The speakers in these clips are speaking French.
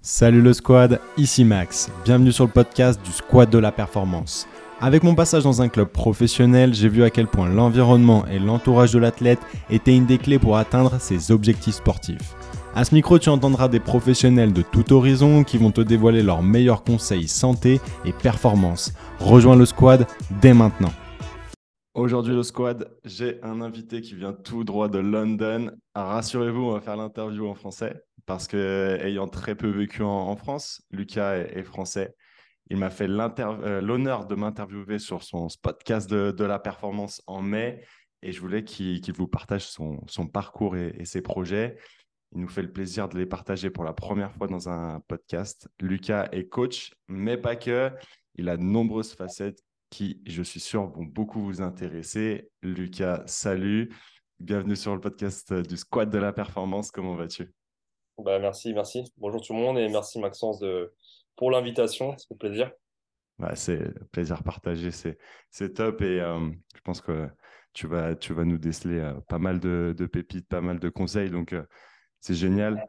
Salut le squad, ici Max. Bienvenue sur le podcast du Squad de la Performance. Avec mon passage dans un club professionnel, j'ai vu à quel point l'environnement et l'entourage de l'athlète étaient une des clés pour atteindre ses objectifs sportifs. À ce micro, tu entendras des professionnels de tout horizon qui vont te dévoiler leurs meilleurs conseils santé et performance. Rejoins le squad dès maintenant. Aujourd'hui, le squad, j'ai un invité qui vient tout droit de London. Rassurez-vous, on va faire l'interview en français parce que, ayant très peu vécu en, France, Lucas est, français. Il m'a fait euh, l'honneur de m'interviewer sur son podcast de, la performance en mai et je voulais qu'il vous partage son, parcours et, ses projets. Il nous fait le plaisir de les partager pour la première fois dans un podcast. Lucas est coach, mais pas que. Il a de nombreuses facettes qui, je suis sûr, vont beaucoup vous intéresser. Lucas, salut. Bienvenue sur le podcast du Squad de la Performance. Comment vas-tu? Bah, Merci, merci. Bonjour tout le monde et merci Maxence de... pour l'invitation. C'est un plaisir. Bah, c'est plaisir partagé. C'est top et euh, je pense que tu vas, tu vas nous déceler euh, pas mal de, de, pépites, pas mal de conseils. Donc, euh, c'est génial.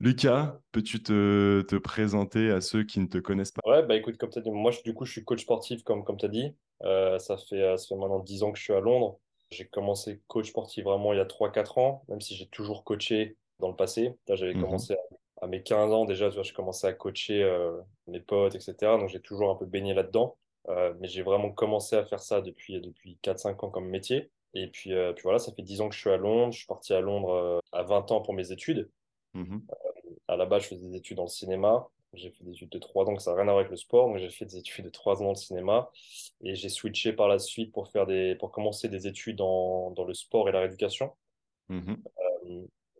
Lucas, peux-tu te, te, présenter à ceux qui ne te connaissent pas? Ouais, bah écoute, comme tu as dit, moi du coup je suis coach sportif comme, comme tu as dit. Ça, fait, ça fait maintenant 10 ans que je suis à Londres. J'ai commencé coach sportif vraiment il y a 3-4 ans, même si j'ai toujours coaché dans le passé. J'avais mhm. commencé à, mes 15 ans déjà, tu vois, je commençais à coacher euh, mes potes, etc. Donc j'ai toujours un peu baigné là-dedans. mais j'ai vraiment commencé à faire ça depuis, depuis 4-5 ans comme métier. Et puis, puis voilà, ça fait 10 ans que je suis à Londres. Je suis parti à Londres à 20 ans pour mes études. Mhm à la base, je faisais des études dans le cinéma. J'ai fait des études de trois ans, que ça n'a rien à voir avec le sport. Donc, j'ai fait des études de trois ans dans le cinéma. Et j'ai switché par la suite pour, faire des, pour commencer des études dans, dans le sport et la rééducation. Mhm.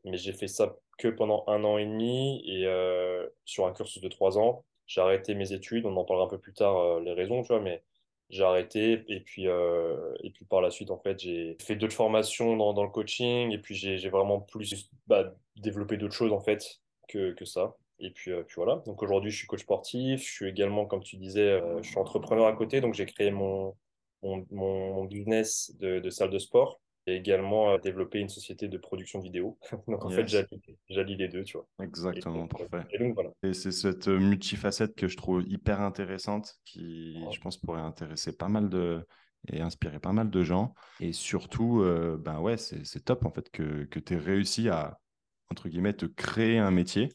Euh, mais j'ai fait ça que pendant un an et demi et euh, sur un cursus de trois ans. J'ai arrêté mes études. On en parlera un peu plus tard, euh, les raisons, tu vois, mais j'ai arrêté. Et puis, et puis par la suite, en fait, j'ai fait d'autres formations dans, dans, le coaching. Et puis, j'ai vraiment plus bah, développé d'autres choses, en fait, que, que ça. Et puis, euh, puis voilà. Donc aujourd'hui, je suis coach sportif. Je suis également, comme tu disais, euh, je suis entrepreneur à côté. Donc j'ai créé mon, mon, mon, business de, salle de sport et également euh, développé une société de production vidéo. donc en fait, j'allie les deux, tu vois. Exactement, parfait. Et, donc, voilà. et c'est cette multifacette que je trouve hyper intéressante qui, je pense, pourrait intéresser pas mal de et inspirer pas mal de gens. Et surtout, ben ouais, c'est top en fait que, que tu aies réussi à entre guillemets, te créer un métier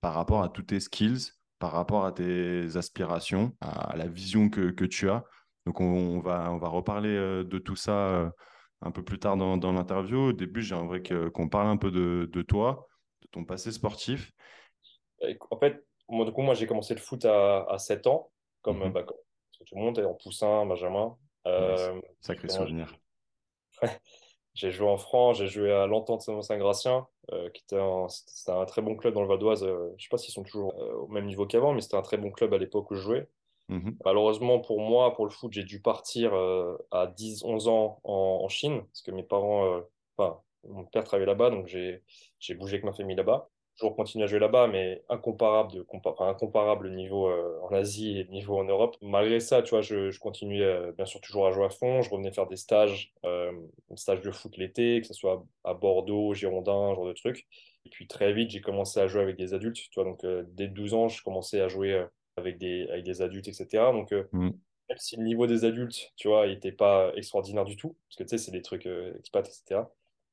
par rapport à tous tes skills, par rapport à tes aspirations, à la vision que, que tu as. Donc, on, va, on va reparler euh, de tout ça euh, un peu plus tard dans, dans l'interview. Au début, j'aimerais qu'on parle un peu de, de, toi, de ton passé sportif. En fait, moi, du coup, moi, j'ai commencé le foot à, à 7 ans, comme, mhm. bah, tout le monde, en poussin, Benjamin. Euh, Sacré souvenir. J'ai joué en France, j'ai joué à l'Entente Saint-Gratien, euh, qui était un, très bon club dans le Vadoise. Euh, je ne sais pas s'ils sont toujours euh, au même niveau qu'avant, mais c'était un très bon club à l'époque où je jouais. Mhm. Malheureusement pour moi, pour le foot, j'ai dû partir à 10-11 ans en, Chine, parce que mes parents, enfin, mon père travaillait là-bas, donc j'ai, bougé avec ma famille là-bas toujours continuer à jouer là-bas, mais incomparable, incomparable niveau euh, en Asie et niveau en Europe. Malgré ça, tu vois, je, continuais euh, bien sûr toujours à jouer à fond. Je revenais faire des stages, euh, stages de foot l'été, que ce soit à Bordeaux, Girondin, genre de trucs. Et puis très vite, j'ai commencé à jouer avec des adultes. Tu vois, donc dès 12 ans, je commençais à jouer avec des, avec des adultes, etc. Donc mm. même si le niveau des adultes, tu vois, n'était pas extraordinaire du tout, parce que tu sais, c'est des trucs expats, etc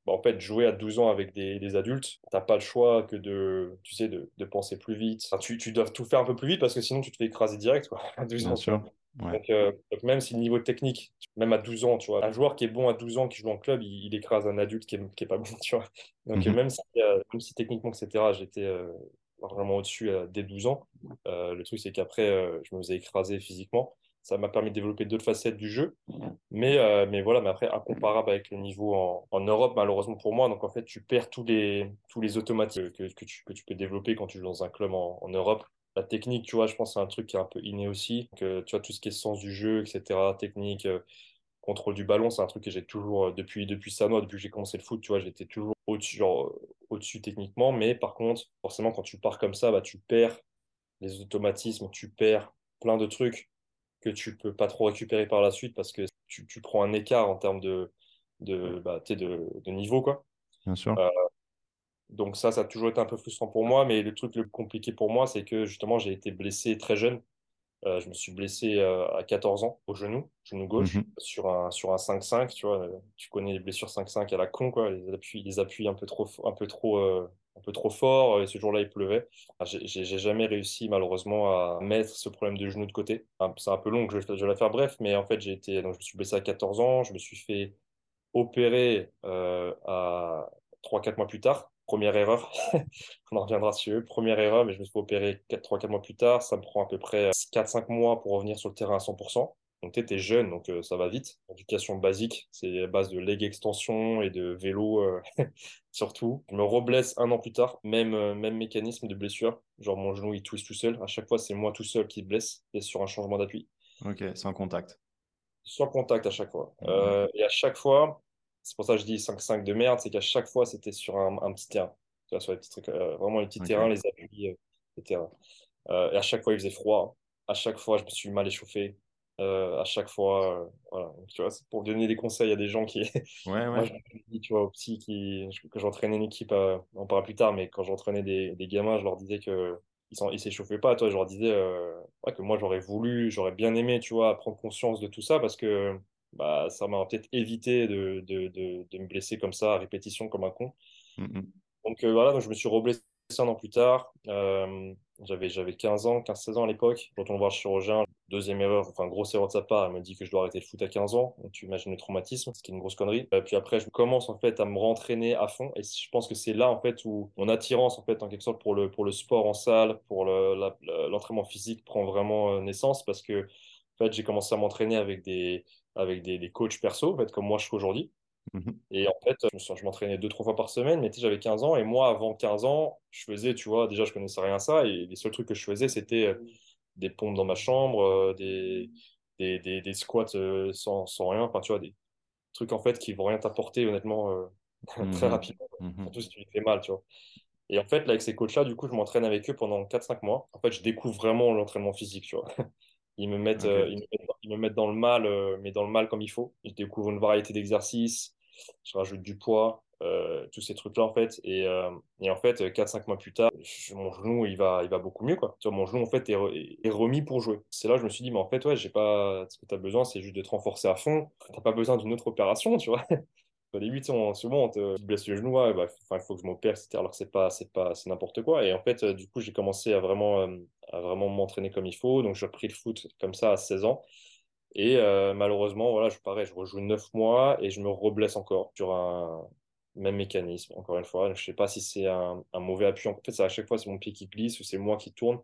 bah, en fait, jouer à 12 ans avec des, des adultes, t'as pas le choix que de, tu sais, de, de penser plus vite. tu, tu, dois tout faire un peu plus vite parce que sinon tu te fais écraser direct, quoi, à 12 ans. Sûr. Euh, donc, même si le niveau technique, même à 12 ans, tu vois, un joueur qui est bon à 12 ans, qui joue en club, il, écrase un adulte qui est, qui est, pas bon, tu vois. Donc mhm. même, si, euh, même si techniquement, etc., j'étais euh, vraiment au-dessus dès 12 ans, le truc c'est qu'après, je me faisais écraser physiquement ça m'a permis de développer d'autres facettes du jeu. Mais, euh, mais voilà, mais après, incomparable avec le niveau en, en, Europe, malheureusement pour moi. Donc, en fait, tu perds tous les, tous les automatismes que, que, tu, que tu peux développer quand tu joues dans un club en, en Europe. La technique, tu vois, je pense c'est un truc qui est un peu inné aussi. Que, tu vois, tout ce qui est sens du jeu, etc., technique, euh, contrôle du ballon, c'est un truc que j'ai toujours, euh, depuis, depuis Sanois, depuis que j'ai commencé le foot, tu vois, j'étais toujours au-dessus, au-dessus techniquement. Mais par contre, forcément, quand tu pars comme ça, bah, tu perds les automatismes, tu perds plein de trucs que tu peux pas trop récupérer par la suite parce que tu, tu prends un écart en termes de, de, bah, de, de, niveau. Quoi. Bien sûr. Euh, Donc ça, ça a toujours été un peu frustrant pour moi. Mais le truc le plus compliqué pour moi, c'est que justement, j'ai été blessé très jeune. Euh, je me suis blessé euh, à 14 ans au genou, genou gauche, mhm. sur un, sur un 5-5. Tu vois, tu connais les blessures 5-5 à la con, quoi. Les appuis, les appuis un peu trop, un peu trop, euh, un peu trop fort. Et ce jour-là, il pleuvait. j'ai jamais réussi, malheureusement, à mettre ce problème de genou de côté. C'est un peu long, je, je vais la faire bref. Mais en fait, j'ai été, donc, je me suis blessé à 14 ans. Je me suis fait opérer à 3-4 mois plus tard première erreur. On en reviendra sur eux. Première erreur, mais je me suis opérer 3-4 mois plus tard. Ça me prend à peu près 4-5 mois pour revenir sur le terrain à 100%. Donc, tu es jeune, donc euh, ça va vite. Éducation basique, c'est base de leg extension et de vélo euh, surtout. Je me reblesse un an plus tard, même, euh, même mécanisme de blessure. Genre, mon genou, il twist tout seul. À chaque fois, c'est moi tout seul qui blesse et sur un changement d'appui. Ok, sans contact. Sans contact à chaque fois. Mmh. et à chaque fois, c'est pour ça que je dis 5-5 de merde, c'est qu'à chaque fois, c'était sur un, petit terrain. Tu vois, sur les petits trucs, euh, vraiment les petits terrains, les appuis, etc. Euh, euh, et à chaque fois, il faisait froid. À chaque fois, je me suis mal échauffé. à chaque fois, voilà. tu vois, pour donner des conseils à des gens qui. Ouais, ouais. Moi, je dis, tu vois, aux petits qui... que j'entraînais une équipe, on en parlera plus tard, mais quand j'entraînais des, des gamins, je leur disais que ils ne s'échauffaient pas. Toi, je leur disais que moi, j'aurais voulu, j'aurais bien aimé, tu vois, prendre conscience de tout ça parce que bah, ça m'a peut-être évité de, de, de, de, me blesser comme ça à répétition comme un con. Mm, mm. Donc euh, voilà, donc je me suis reblessé un an plus tard. Euh, j'avais, j'avais 15 ans, 15-16 ans à l'époque. Quand on voir le chirurgien, deuxième erreur, enfin grosse erreur de sa part, elle me dit que je dois arrêter le foot à 15 ans. Donc tu imagines le traumatisme, ce qui est une grosse connerie. Euh, puis après, je commence en fait à me rentraîner à fond. Et je pense que c'est là en fait où mon attirance en fait en quelque sorte pour le, pour le sport en salle, pour le, l'entraînement physique prend vraiment naissance parce que en fait, j'ai commencé à m'entraîner avec des, avec des, des coachs perso, en fait, comme moi je suis aujourd'hui. Mhm. Et en fait, je, m'entraînais deux, trois fois par semaine, mais j'avais 15 ans. Et moi, avant 15 ans, je faisais, tu vois, déjà, je connaissais rien à ça. Et les seuls trucs que je faisais, c'était euh, des pompes dans ma chambre, euh, des, des, des, des, squats euh, sans, sans, rien. Enfin, tu vois, des trucs, en fait, qui vont rien t'apporter, honnêtement, très mhm. rapidement. Mhm. Surtout si tu fais mal, tu vois. Et en fait, là, avec ces coachs-là, du coup, je m'entraîne avec eux pendant 4-5 mois. En fait, je découvre vraiment l'entraînement physique, tu vois. Ils me mettent, euh, ils, me mettent dans le mal, euh, mais dans le mal comme il faut. Je découvre une variété d'exercices, je rajoute du poids, euh, tous ces trucs-là en fait. Et, et en fait, 4-5 mois plus tard, mon genou il va, il va beaucoup mieux. Quoi. mon genou en fait est, est, remis pour jouer. C'est là que je me suis dit, mais en fait, ouais, j'ai pas... ce que tu as besoin, c'est juste de te renforcer à fond. Tu n'as pas besoin d'une autre opération, tu vois. Au début, on, souvent, on te blesse le genou, bah, il faut que je m'opère, etc. Alors, c'est pas, c'est pas, c'est n'importe quoi. Et en fait, du coup, j'ai commencé à vraiment, à vraiment m'entraîner comme il faut. Donc, j'ai repris le foot comme ça à 16 ans. Et euh, malheureusement, voilà, je, pareil, je rejoue 9 mois et je me reblesse encore sur un même mécanisme, encore une fois. je ne sais pas si c'est un, mauvais appui. En fait, à chaque fois, c'est mon pied qui glisse ou c'est moi qui tourne,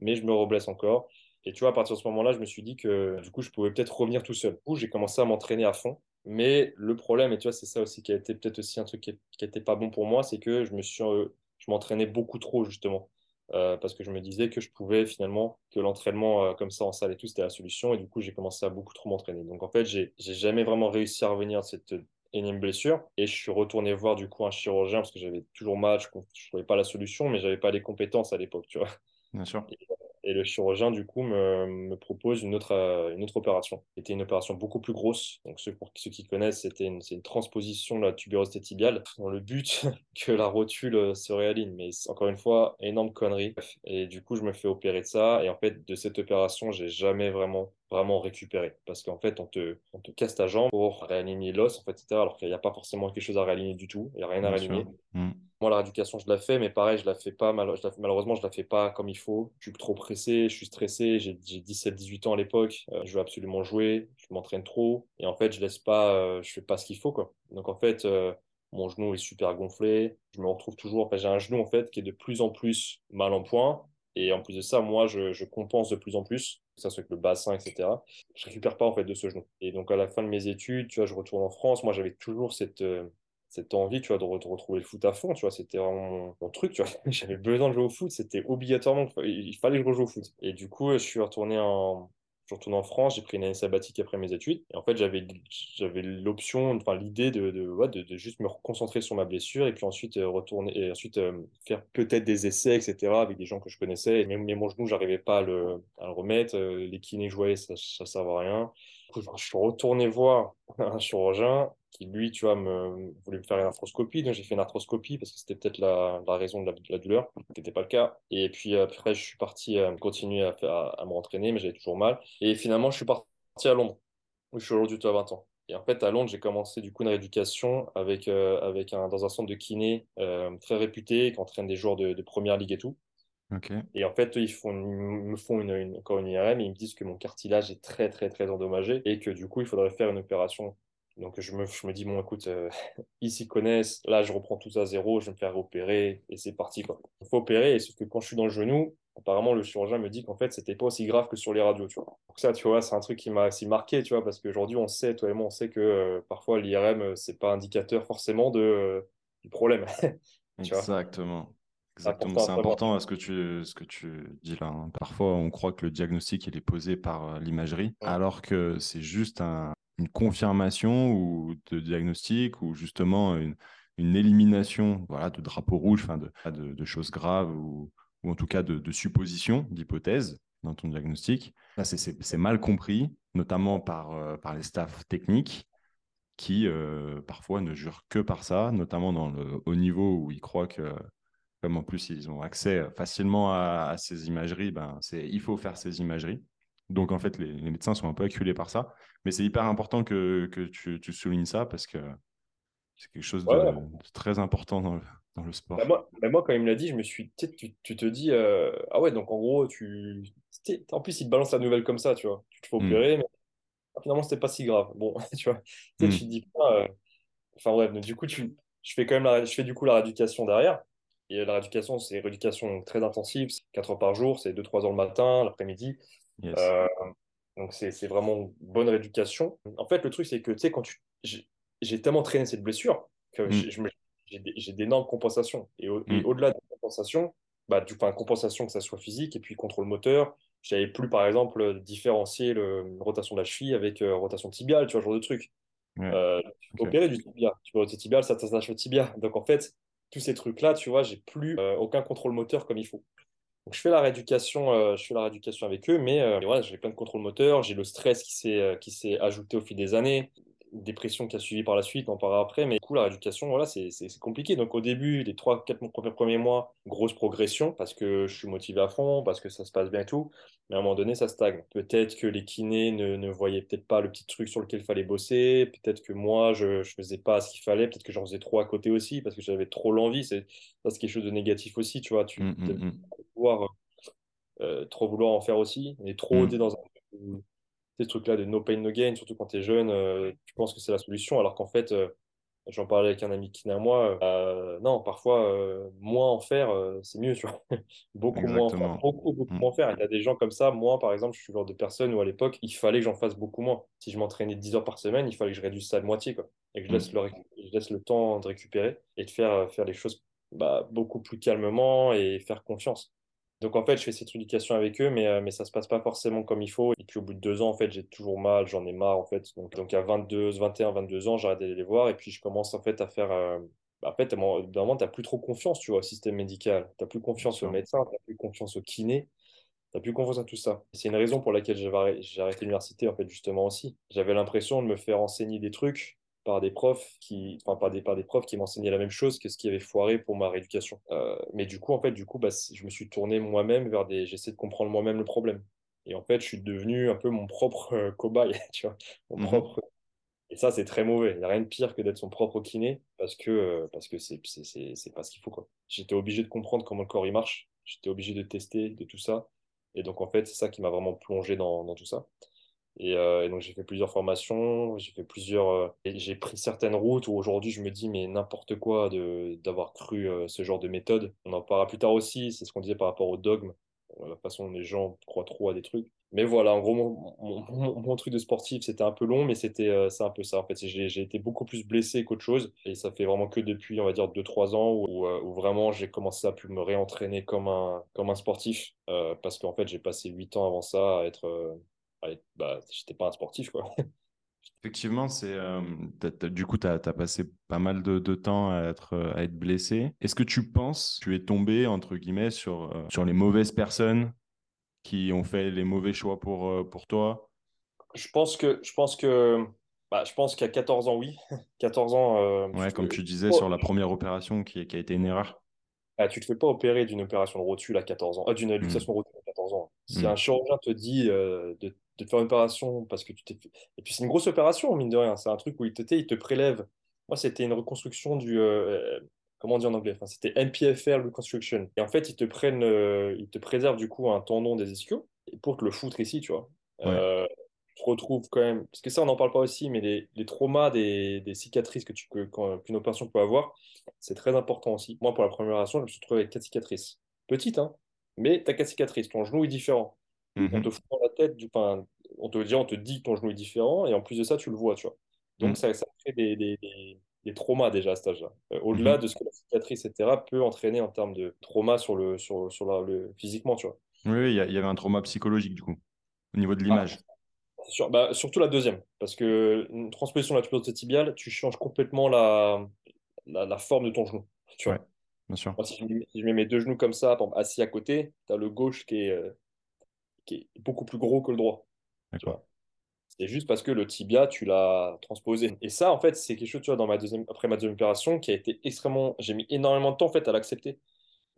mais je me reblesse encore. Et tu vois, à partir de ce moment-là, je me suis dit que du coup, je pouvais peut-être revenir tout seul. Du coup, j'ai commencé à m'entraîner à fond. Mais le problème, et tu vois, c'est ça aussi qui a été peut-être aussi un truc qui n'était pas bon pour moi, c'est que je me suis, euh, je m'entraînais beaucoup trop, justement. Euh, parce que je me disais que je pouvais finalement, que l'entraînement euh, comme ça en salle et tout, c'était la solution. Et du coup, j'ai commencé à beaucoup trop m'entraîner. Donc en fait, j'ai jamais vraiment réussi à revenir de cette énième blessure. Et je suis retourné voir du coup un chirurgien parce que j'avais toujours mal, je ne trouvais pas la solution, mais j'avais pas les compétences à l'époque, tu vois. Bien sûr. Et le chirurgien, du coup, me, propose une autre, euh, une autre opération. C'était une opération beaucoup plus grosse. Donc, ceux, pour ceux qui connaissent, c'était une, une transposition de la tubérosité tibiale dans le but que la rotule euh, se réaligne. Mais encore une fois, énorme connerie. Et du coup, je me fais opérer de ça. Et en fait, de cette opération, j'ai jamais vraiment vraiment récupéré parce qu'en fait on te, on te casse ta jambe pour réaligner l'os en fait etc alors qu'il n'y a pas forcément quelque chose à réaligner du tout il n'y a rien à réaligner mm. Moi, la rééducation, je la fais, mais pareil, je la fais pas, malheureusement, je la fais pas comme il faut. Je suis trop pressé, je suis stressé, j'ai 17-18 ans à l'époque, euh, je veux absolument jouer, je m'entraîne trop, et en fait, je laisse pas, euh, je fais pas ce qu'il faut, quoi. Donc, en fait, euh, mon genou est super gonflé, je me retrouve toujours, enfin, j'ai un genou, en fait, qui est de plus en plus mal en point, et en plus de ça, moi, je, je compense de plus en plus, ça soit avec le bassin, etc. Je récupère pas, en fait, de ce genou. Et donc, à la fin de mes études, tu vois, je retourne en France, moi, j'avais toujours cette cette envie, tu vois, de retrouver le foot à fond, tu vois, c'était vraiment mon, truc, tu vois. J'avais besoin de jouer au foot, c'était obligatoirement, il fallait que je rejoue au foot. Et du coup, je suis retourné en, je retourne en France, j'ai pris une année sabbatique après mes études. Et en fait, j'avais, j'avais l'option, enfin, l'idée de, de, ouais, de, juste me concentrer sur ma blessure et puis ensuite euh, retourner, et ensuite euh, faire peut-être des essais, etc., avec des gens que je connaissais. Mais, mais mon genou, j'arrivais pas à le, à le remettre. Euh, les kinés voyais, ça, ça servait à rien. Je suis retourné voir un chirurgien qui, lui, tu vois, voulait me faire une arthroscopie. Donc, j'ai fait une arthroscopie parce que c'était peut-être la, la, raison de la, douleur, qui n'était pas le cas. Et puis, après, je suis parti euh, continuer à, me rentraîner, mais j'avais toujours mal. Et finalement, je suis parti à Londres, où je suis aujourd'hui, à 20 ans. Et en fait, à Londres, j'ai commencé du coup une rééducation avec, euh, avec un, dans un centre de kiné euh, très réputé, qui entraîne des joueurs de première ligue et tout. Et en fait, ils, font, me font une, encore une IRM et ils me disent que mon cartilage est très, très, très endommagé et que du coup, il faudrait faire une opération. Donc, je me, je me dis, bon, écoute, euh, ils s'y connaissent. Là, je reprends tout à zéro, je vais me faire opérer et c'est parti. Quoi. Il faut opérer. Et sauf que quand je suis dans le genou, apparemment, le chirurgien me dit qu'en fait, c'était pas aussi grave que sur les radios. Tu vois. Donc, ça, tu vois, c'est un truc qui m'a aussi marqué, tu vois, parce qu'aujourd'hui, on sait, toi et moi, on sait que euh, parfois, l'IRM, euh, c'est pas indicateur forcément de, du problème. Exactement. Exactement, c'est important ce que, tu, ce que tu dis là. Hein. Parfois, on croit que le diagnostic il est posé par euh, l'imagerie, alors que c'est juste une confirmation ou de diagnostic ou justement une, une élimination voilà, de drapeaux rouges, de, de, de, choses graves ou, ou en tout cas de, de suppositions, d'hypothèses dans ton diagnostic. c'est mal compris, notamment par, euh, par les staffs techniques qui euh, parfois ne jurent que par ça, notamment dans le haut niveau où ils croient que comme en plus ils ont accès facilement à, ces imageries, ben, il faut faire ces imageries. Donc en fait, les, médecins sont un peu acculés par ça. Mais c'est hyper important que, que tu, tu, soulignes ça parce que c'est quelque chose de, très important dans le, dans le sport. Bah, moi, bah, moi, quand il me l'a dit, je me suis tu, tu te dis, euh, ah ouais, donc en gros, tu... en plus, il te balance la nouvelle comme ça, tu vois. Tu te fais hmm. opérer, mais finalement, c'était pas si grave. Bon, tu vois, tu, te hmm. dis. Euh, enfin bref, du coup, tu... je fais quand même la... je fais du coup la rééducation derrière. Et la rééducation, c'est une rééducation très intensive, 4 heures par jour, c'est 2-3 heures le matin, l'après-midi. Euh, donc c'est vraiment bonne rééducation. En fait, le truc, c'est que tu sais, quand tu... j'ai tellement traîné cette blessure que mm. j'ai d'énormes compensations. Et, mm. au-delà de la compensation, bah, du, enfin, compensation que ça soit physique et puis contrôle moteur, j'avais plus, par exemple, différencier le, rotation de la cheville avec euh, rotation tibiale, tu vois, ce genre de truc. Euh, tu peux opérer du tibia. Tu peux roter tibial, ça t'attache au tibia. Donc en fait, tous ces trucs-là, tu vois, j'ai plus euh, aucun contrôle moteur comme il faut. Donc je fais la rééducation, euh, je fais la rééducation avec eux, mais euh, j'ai plein de contrôle moteur, j'ai le stress qui s'est qui s'est ajouté au fil des années dépression qui a suivi par la suite, on en parlera après, mais du coup, la rééducation, voilà, c'est compliqué. Donc, au début, les 3-4 premiers mois, grosse progression parce que je suis motivé à fond, parce que ça se passe bien et tout. Mais à un moment donné, ça stagne. Peut-être que les kinés ne, ne voyaient peut-être pas le petit truc sur lequel il fallait bosser. Peut-être que moi, je ne faisais pas ce qu'il fallait. Peut-être que j'en faisais trop à côté aussi parce que j'avais trop l'envie. C'est quelque chose de négatif aussi, tu vois. Tu mmh, mmh, mmh. Vouloir, euh, trop vouloir en faire aussi et trop mmh. dans un ces trucs-là de no pain, no gain, surtout quand tu es jeune, euh, tu penses que c'est la solution, alors qu'en fait, euh, j'en parlais avec un ami qui à moi, euh, non, parfois, moins en faire, c'est mieux, tu vois. beaucoup moins en faire, beaucoup, beaucoup mm. moins faire. Il y a des gens comme ça, moi, par exemple, je suis le genre de personne où à l'époque, il fallait que j'en fasse beaucoup moins. Si je m'entraînais 10 heures par semaine, il fallait que je réduise ça de moitié, quoi. Et que je, mm. laisse le, je laisse le temps de récupérer et de faire, faire les choses bah, beaucoup plus calmement et faire confiance. Donc en fait, je fais cette éducation avec eux, mais, euh, mais ça se passe pas forcément comme il faut. Et puis au bout de deux ans, en fait, j'ai toujours mal, j'en ai marre en fait. Donc, donc à 22, 21, 22 ans, j'arrête d'aller les voir et puis je commence en fait à faire. Euh... En fait, d'un moment, tu n'as plus trop confiance, tu vois, au système médical. Tu n'as plus confiance au médecin, tu n'as plus confiance au kiné. Tu n'as plus confiance à tout ça. C'est une raison pour laquelle j'ai arrêté l'université, en fait, justement aussi. J'avais l'impression de me faire enseigner des trucs par des profs qui, enfin par des, par des profs qui m'enseignaient la même chose que ce qui avait foiré pour ma rééducation. Euh, mais du coup, en fait, du coup, bah, je me suis tourné moi-même vers des, j'essaie de comprendre moi-même le problème. Et en fait, je suis devenu un peu mon propre euh, cobaye, tu vois, mon mhm. propre. Et ça, c'est très mauvais. Il n'y a rien de pire que d'être son propre kiné parce que euh, parce que c'est c'est pas ce qu'il faut quoi. J'étais obligé de comprendre comment le corps il marche. J'étais obligé de tester, de tout ça. Et donc en fait, c'est ça qui m'a vraiment plongé dans, dans tout ça. Euh, et, donc j'ai fait plusieurs formations, j'ai fait plusieurs, euh, j'ai pris certaines routes où aujourd'hui je me dis mais n'importe quoi de d'avoir cru euh, ce genre de méthode. On en parlera plus tard aussi, c'est ce qu'on disait par rapport au dogme, la façon dont les gens croient trop à des trucs. Mais voilà, en gros mon, truc de sportif c'était un peu long, mais c'était c'est un peu ça en fait. J'ai été beaucoup plus blessé qu'autre chose, et ça fait vraiment que depuis on va dire 2-3 ans où, vraiment j'ai commencé à plus me réentraîner comme un comme un sportif, parce qu'en fait j'ai passé 8 ans avant ça à être bah, j'étais pas un sportif, quoi. Effectivement, c'est euh, du coup, tu as, passé pas mal de, temps à être, à être blessé. Est-ce que tu penses que tu es tombé, entre guillemets, sur, euh, sur les mauvaises personnes qui ont fait les mauvais choix pour, euh, pour toi? Je pense que, je pense que, bah, je pense qu'à 14 ans, oui. 14 ans. Euh, ouais, comme tu disais sur la première opération qui, qui a été une erreur. Ah, tu ne te fais pas opérer d'une opération de rotule à 14 ans, euh, d'une hmm. luxation de rotule à 14 ans. Si hmm. un chirurgien te dit de, de, faire une opération parce que tu t'es fait... Et puis c'est une grosse opération, mine de rien. C'est un truc où il te, il te prélève. Moi, c'était une reconstruction du comment on dit en anglais? Enfin, C'était NPFR Reconstruction. Et en fait, ils te prennent, euh, ils te préservent du coup un tendon des ischios pour te le foutre ici, tu vois. Euh, tu te retrouves quand même, parce que ça, on n'en parle pas aussi, mais les, les traumas des, des, cicatrices que tu qu'une opération peut avoir, c'est très important aussi. Moi, pour la première opération, je me suis retrouvé avec quatre cicatrices. Petites, hein, mais tu as quatre cicatrices. Ton genou est différent. On mhm. te fout dans la tête, du, enfin, on te dit, on te dit que ton genou est différent, et en plus de ça, tu le vois, tu vois. Donc, mhm. ça, ça crée des, des des traumas déjà à cet âge-là. Euh, au-delà mhm. de ce que la cicatrice, etc., peut entraîner en termes de trauma sur le, sur, sur le physiquement, tu vois. Oui, il y, avait un trauma psychologique, du coup, au niveau de l'image. Ah, bah, surtout la deuxième, parce que une transposition de la tibiale, tu changes complètement la, la, forme de ton genou. Tu vois. bien sûr. si, je mets, mes deux genoux comme ça, assis à côté, tu as le gauche qui est, euh, qui est beaucoup plus gros que le droit. D'accord. C'est juste parce que le tibia, tu l'as transposé. Et ça, en fait, c'est quelque chose, tu vois, dans ma deuxième, après ma deuxième opération, qui a été extrêmement. J'ai mis énormément de temps, en fait, à l'accepter.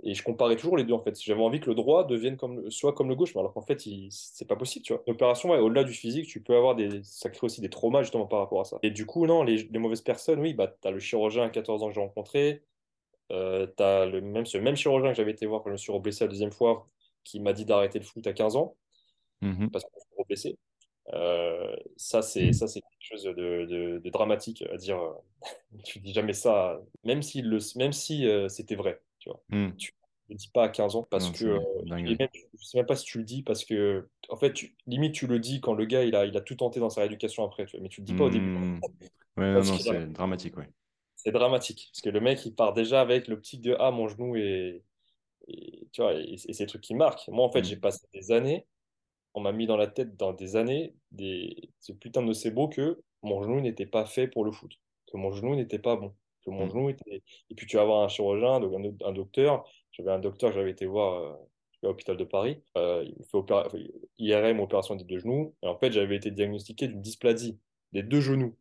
Et je comparais toujours les deux, en fait. J'avais envie que le droit devienne comme soit comme le gauche, mais alors qu'en fait, il... c'est pas possible, tu vois. L'opération, au-delà du physique, tu peux avoir des. Ça crée aussi des traumas, justement, par rapport à ça. Et du coup, non, les, mauvaises personnes, oui, bah, tu as le chirurgien à 14 ans que j'ai rencontré. Euh, tu as le même, ce même chirurgien que j'avais été voir quand je me suis reblessé la deuxième fois, qui m'a dit d'arrêter le foot à 15 ans. Mmh parce que je suis reblessé. Euh, ça, c'est ça, c'est quelque chose de, de, dramatique à dire. Euh, tu dis jamais ça, même si le, même si euh, c'était vrai. Tu vois. Hmm. Tu le dis pas à 15 ans parce que même, je sais même pas si tu le dis parce que en fait, tu, limite tu le dis quand le gars il a, il a tout tenté dans sa rééducation après. Tu vois, mais tu le dis pas au début. Hmm. Ouais, non, c'est dramatique, ouais. C'est dramatique parce que le mec il part déjà avec l'optique de ah mon genou et, tu vois et, des trucs qui marquent. Moi en fait, hmm. j'ai passé des années on m'a mis dans la tête dans des années des... ce putain de beau que mon genou n'était pas fait pour le foot, que mon genou n'était pas bon, que mon mm. genou était. Et puis tu vas avoir un chirurgien, un, docteur. J'avais un docteur, j'avais été voir euh, à l'hôpital de Paris. Euh, il fait IRM, opération des deux genoux. Et en fait, j'avais été diagnostiqué d'une dysplasie des deux genoux.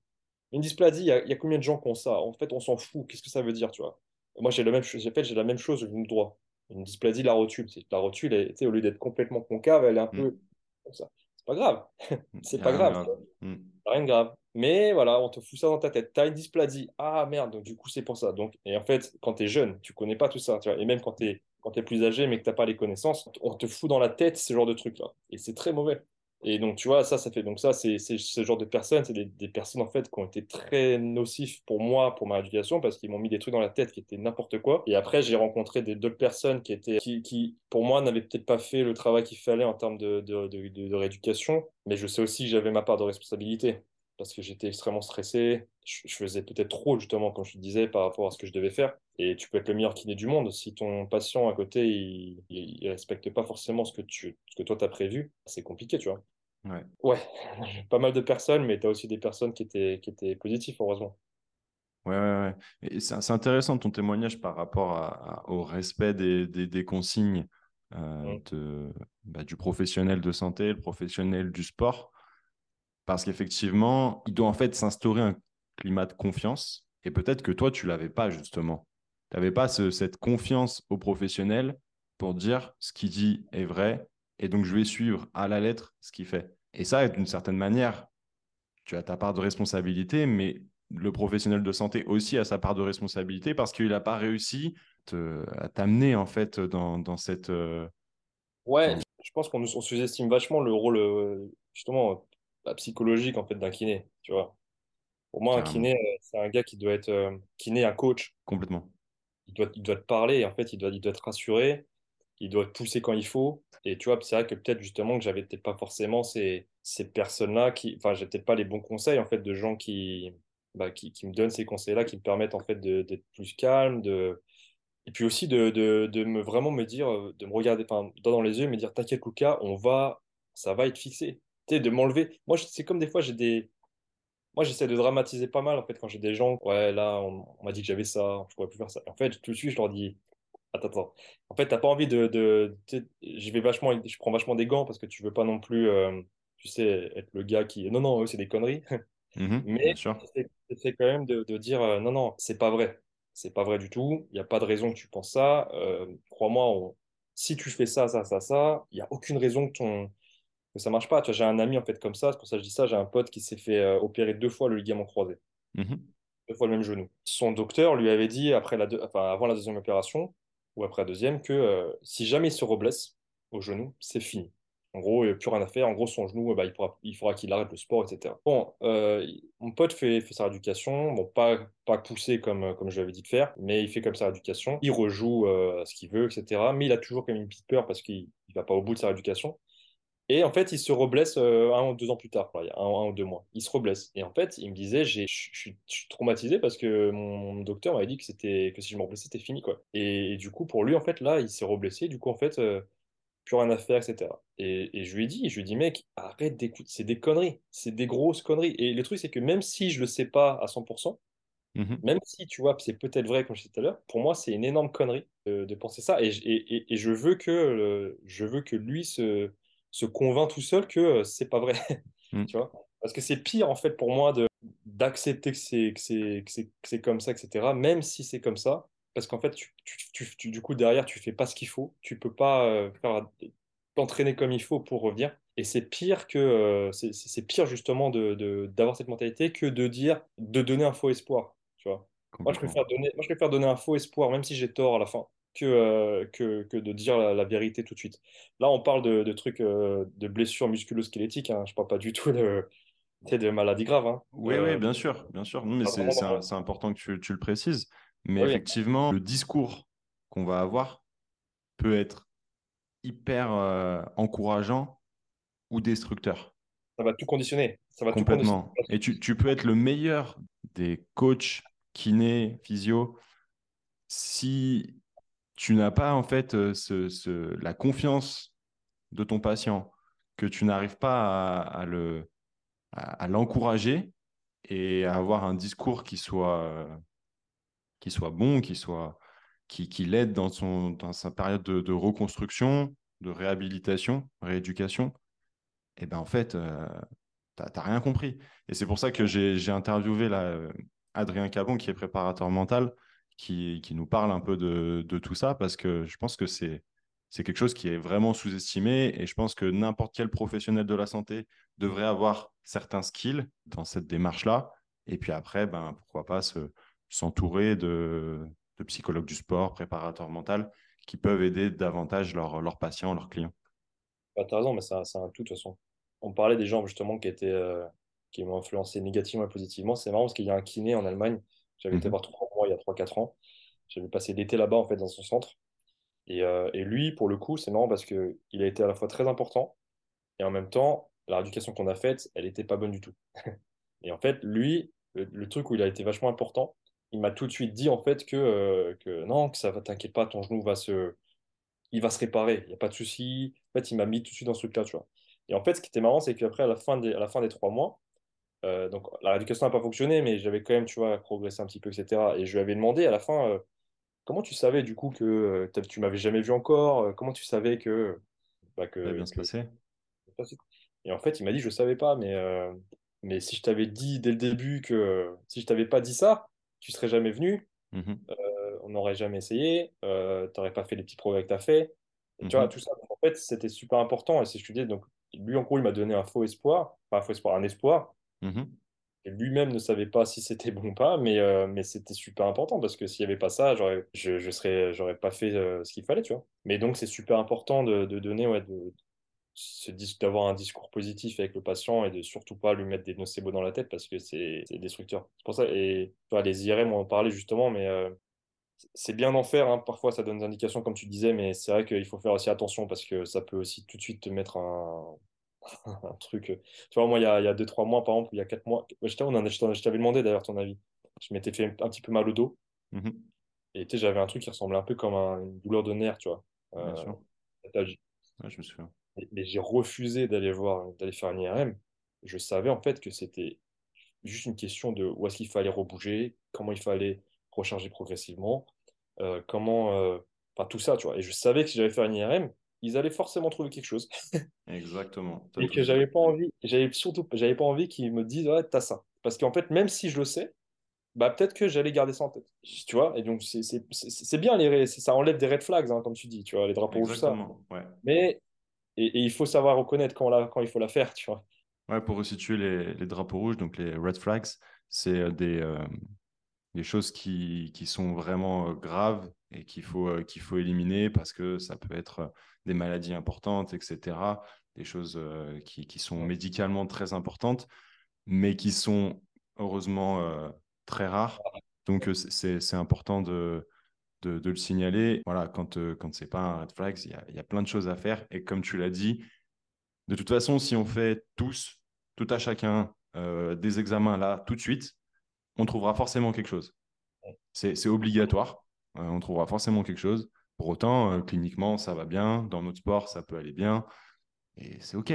Une dysplasie, il y, a combien de gens qui ont ça? En fait, on s'en fout. Qu'est-ce que ça veut dire, tu vois? Moi, j'ai la même chose. J'ai la même chose au genou droit. Une dysplasie de la rotule. La rotule, au lieu d'être complètement concave, elle est un mm. peu ça. C'est pas grave. c'est pas grave. Hmm. Rien de grave. Mais voilà, on te fout ça dans ta tête. T'as une dysplasie. Ah merde, donc du coup, c'est pour ça. Donc, et en fait, quand tu es jeune, tu connais pas tout ça. Tu vois, et même quand tu es, quand es plus âgé, mais que t'as pas les connaissances, on te fout dans la tête ce genre de trucs-là. Et c'est très mauvais. Et donc, tu vois, ça, ça fait. Donc, ça, c'est ce genre de personnes, c'est des, personnes, en fait, qui ont été très nocifs pour moi, pour ma éducation, parce qu'ils m'ont mis des trucs dans la tête qui étaient n'importe quoi. Et après, j'ai rencontré d'autres personnes qui étaient, qui, qui pour moi, n'avaient peut-être pas fait le travail qu'il fallait en termes de, de, de, de rééducation. Mais je sais aussi que j'avais ma part de responsabilité parce que j'étais extrêmement stressé. Je, faisais peut-être trop, justement, comme je te disais, par rapport à ce que je devais faire. Et tu peux être le meilleur kiné du monde. Si ton patient à côté, il ne respecte pas forcément ce que, tu, ce que toi, tu as prévu, c'est compliqué, tu vois. Ouais. ouais. pas mal de personnes, mais tu as aussi des personnes qui étaient, qui étaient positives, heureusement. Ouais, ouais, ouais. C'est intéressant ton témoignage par rapport au respect des, des, consignes euh, mm. de, bah, du professionnel de santé, le professionnel du sport. Parce qu'effectivement, il doit en fait s'instaurer un climat de confiance. Et peut-être que toi, tu l'avais pas, justement. Tu n'avais pas cette confiance au professionnel pour dire ce qu'il dit est vrai. Et donc, je vais suivre à la lettre ce qu'il fait. Et ça, d'une certaine manière, tu as ta part de responsabilité, mais le professionnel de santé aussi a sa part de responsabilité parce qu'il n'a pas réussi à t'amener en fait dans, cette. Euh, ouais, je pense qu'on sous-estime vachement le rôle euh, justement psychologique en fait d'un kiné, tu vois. Pour moi, un kiné, euh, c'est un gars qui doit être euh, kiné, un coach. Complètement. Il doit, il doit te parler, en fait, il doit, il doit te rassurer, il doit te pousser quand il faut. Et tu vois, c'est vrai que peut-être justement que j'avais peut-être pas forcément ces, ces personnes-là qui, enfin, j'ai peut-être pas les bons conseils en fait de gens qui, bah, qui, qui, me donnent ces conseils-là, qui me permettent en fait d'être plus calme, de, et puis aussi de, de, de, me vraiment me dire, euh, de me regarder dans les yeux, me dire, t'inquiète Luca, on va, ça va être fixé de m'enlever. Moi, c'est comme des fois, j'ai des. Moi, j'essaie de dramatiser pas mal, en fait, quand j'ai des gens, ouais, là, on, m'a dit que j'avais ça, je pourrais plus faire ça. En fait, tout de suite, je leur dis, attends, attends. En fait, t'as pas envie de. de je vais vachement, je prends vachement des gants parce que tu veux pas non plus. Euh, tu sais, être le gars qui. Non, non, c'est des conneries. Mmh mais c'est quand même de, dire non, non, c'est pas vrai. C'est pas vrai du tout. Il n'y a pas de raison que tu penses ça. Crois-moi, si tu fais ça, ça, ça, ça, il n'y a aucune raison que ton que ça marche pas. Tu vois, j'ai un ami en fait comme ça, c'est pour ça que je dis ça. J'ai un pote qui s'est fait opérer deux fois le ligament croisé. Mmh deux fois le même genou. Son docteur lui avait dit, après la enfin, avant la deuxième opération, ou après la deuxième, que euh, si jamais il se reblesse au genou, c'est fini. En gros, il n'y a plus rien à faire. En gros, son genou, bah, il, pourra, il faudra qu'il arrête le sport, etc. Bon, euh, mon pote fait, fait sa rééducation. Bon, pas, pas poussé comme, comme je l'avais dit de faire, mais il fait comme sa rééducation. Il rejoue euh, ce qu'il veut, etc. Mais il a toujours quand même une petite peur parce qu'il ne va pas au bout de sa rééducation. Et en fait, il se reblesse euh, un ou deux ans plus tard, il y a un, ou deux mois. Il se reblesse. Et en fait, il me disait, je suis traumatisé parce que mon, docteur m'avait dit que, c'était, que si je me reblessais, c'était fini. Quoi. Et, du coup, pour lui, en fait, là, il s'est reblessé. Du coup, en fait, euh, plus rien à faire, etc. Et, je lui ai dit, je lui ai dit, mec, arrête d'écouter, c'est des conneries. C'est des grosses conneries. Et le truc, c'est que même si je le sais pas à 100%, mmh Même si, tu vois, c'est peut-être vrai, comme je disais tout à l'heure, pour moi, c'est une énorme connerie de, penser ça. Et, et, je, veux que, je veux que lui se, se convainc tout seul que euh, c'est pas vrai. Mm. tu vois? Parce que c'est pire, en fait, pour moi, de, d'accepter que c'est, que, c'est, que, c'est, comme ça, etc., même si c'est comme ça. Parce qu'en fait, tu, tu, du coup, derrière, tu fais pas ce qu'il faut. Tu peux pas euh, faire, t'entraîner comme il faut pour revenir. Et c'est pire que euh, c'est, c'est pire justement de, de, d'avoir cette mentalité que de dire de donner un faux espoir. Tu vois? Moi je, préfère donner, moi, je préfère donner un faux espoir, même si j'ai tort à la fin, euh, que, que, de dire la, vérité tout de suite. Là, on parle de, de trucs, euh, de blessures musculo-squelettiques. Hein. Je ne parle pas du tout de, de maladies graves. Hein. Oui, oui, euh, bien sûr, bien sûr. mais c'est important que tu, tu, le précises. Mais effectivement, le discours qu'on va avoir peut être hyper encourageant ou destructeur. Ça va tout conditionner. Ça va Complètement. Et tu, tu peux être le meilleur des coachs, kinés, physio. Si tu n'as pas en fait euh, la confiance de ton patient, que tu n'arrives pas à, le, à, l'encourager et à avoir un discours qui soit, bon, qui, soit, qui, l'aide dans, son, sa période de, reconstruction, de réhabilitation, rééducation, et eh ben en fait, euh, tu n'as rien compris. Et c'est pour ça que j'ai interviewé euh, Adrien Cabon, qui est préparateur mental, qui, nous parle un peu de, tout ça parce que je pense que c'est c'est quelque chose qui est vraiment sous-estimé et je pense que n'importe quel professionnel de la santé devrait avoir certains skills dans cette démarche-là. Et puis après, ben, pourquoi pas s'entourer de, de, psychologues du sport, préparateurs mentaux qui peuvent aider davantage leurs patients, leurs clients. Bah, tu as raison, mais c'est un, tout de toute façon. On parlait des gens justement qui, étaient, euh, qui m'ont influencé négativement et positivement. C'est marrant parce qu'il y a un kiné en Allemagne j'avais été mhm. voir trois il y a 3-4 ans. J'avais passé l'été là-bas, en fait, dans son centre. Et, euh, et lui, pour le coup, c'est marrant parce qu'il a été à la fois très important et en même temps, la rééducation qu'on a faite, elle n'était pas bonne du tout. et en fait, lui, le, truc où il a été vachement important, il m'a tout de suite dit en fait que, euh, que non, que ça va, t'inquiète pas, ton genou va se, il va se réparer, il n'y a pas de souci. En fait, il m'a mis tout de suite dans ce truc-là, tu vois. Et en fait, ce qui était marrant, c'est qu'après, à la fin des, à la fin des trois mois, euh, donc la rééducation n'a pas fonctionné, mais j'avais quand même, tu vois, progressé un petit peu, etc. Et je lui avais demandé à la fin, euh, comment tu savais du coup que euh, tu m'avais jamais vu encore Comment tu savais que... Bah, que bien se passer Et en fait, il m'a dit, je savais pas, mais, mais si je t'avais dit dès le début que si je t'avais pas dit ça, tu serais jamais venu, mmh on n'aurait jamais essayé, tu n'aurais pas fait les petits progrès que tu as fait. Tu vois, tout ça, en fait, c'était super important. Et que je disais. Donc, lui, en gros, il m'a donné un faux espoir, pas un faux espoir, un espoir Mmh lui-même ne savait pas si c'était bon ou pas, mais, euh, mais c'était super important parce que s'il n'y avait pas ça, je, je serais, j'aurais pas fait euh, ce qu'il fallait, tu vois. Mais donc, c'est super important de, de donner, ouais, de, d'avoir un discours positif avec le patient et de surtout pas lui mettre des nocebo dans la tête parce que c'est, destructeur. C'est pour ça, et les IRM, on en parlait justement, mais euh, c'est bien d'en faire. Hein. Parfois, ça donne des indications, comme tu disais, mais c'est vrai qu'il faut faire aussi attention parce que ça peut aussi tout de suite te mettre un, un truc. Euh, tu vois, moi, il y a 2-3 mois, par exemple, il y a 4 mois, je t'avais demandé d'ailleurs ton avis. Je m'étais fait un petit peu mal au dos. Mmh et tu sais, j'avais un truc qui ressemblait un peu comme une douleur de nerf, tu vois. Euh, je me souviens. Mais, j'ai refusé d'aller voir, d'aller faire un IRM. Je savais en fait que c'était juste une question de où est-ce qu'il fallait rebouger, comment il fallait recharger progressivement, euh, comment. Enfin, tout ça, tu vois. Et je savais que si j'avais fait un IRM, ils allaient forcément trouver quelque chose. Exactement. et que j'avais pas envie, j'avais surtout, j'avais pas envie qu'ils me disent, ouais, t'as ça. Parce qu'en fait, même si je le sais, bah peut-être que j'allais garder ça en tête. Tu vois, et donc c'est bien, les, ça enlève des red flags, hein, comme tu dis, tu vois, les drapeaux rouges, ça. Ouais. Mais, et, il faut savoir reconnaître quand, la, quand il faut la faire, tu vois. Ouais, pour resituer les, les drapeaux rouges, donc les red flags, c'est euh, des, euh, des choses qui, qui, sont vraiment euh, graves et qu'il faut, qu'il faut éliminer parce que ça peut être des maladies importantes, etc. Des choses qui, qui, sont médicalement très importantes, mais qui sont heureusement très rares. Donc, c'est important de, de, de, le signaler. Voilà, quand, quand ce n'est pas un red flag, il y a, y a, plein de choses à faire. Et comme tu l'as dit, de toute façon, si on fait tous, tout à chacun, des examens là, tout de suite, on trouvera forcément quelque chose. C'est obligatoire. On trouvera forcément quelque chose. Pour autant, euh, cliniquement, ça va bien. Dans notre sport, ça peut aller bien. Et c'est OK.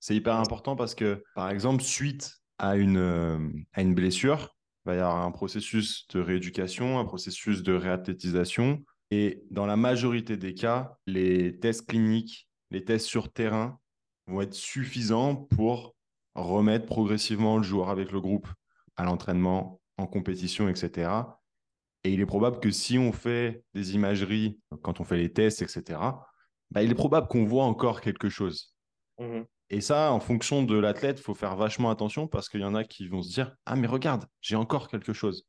C'est hyper important parce que, par exemple, suite à une, euh, à une blessure, il va y avoir un processus de rééducation, un processus de réathlétisation. Et dans la majorité des cas, les tests cliniques, les tests sur terrain vont être suffisants pour remettre progressivement le joueur avec le groupe à l'entraînement, en compétition, etc. Et il est probable que si on fait des imageries, quand on fait les tests, etc., bah, il est probable qu'on voit encore quelque chose. Mmh Et ça, en fonction de l'athlète, il faut faire vachement attention parce qu'il y en a qui vont se dire Ah, mais regarde, j'ai encore quelque chose.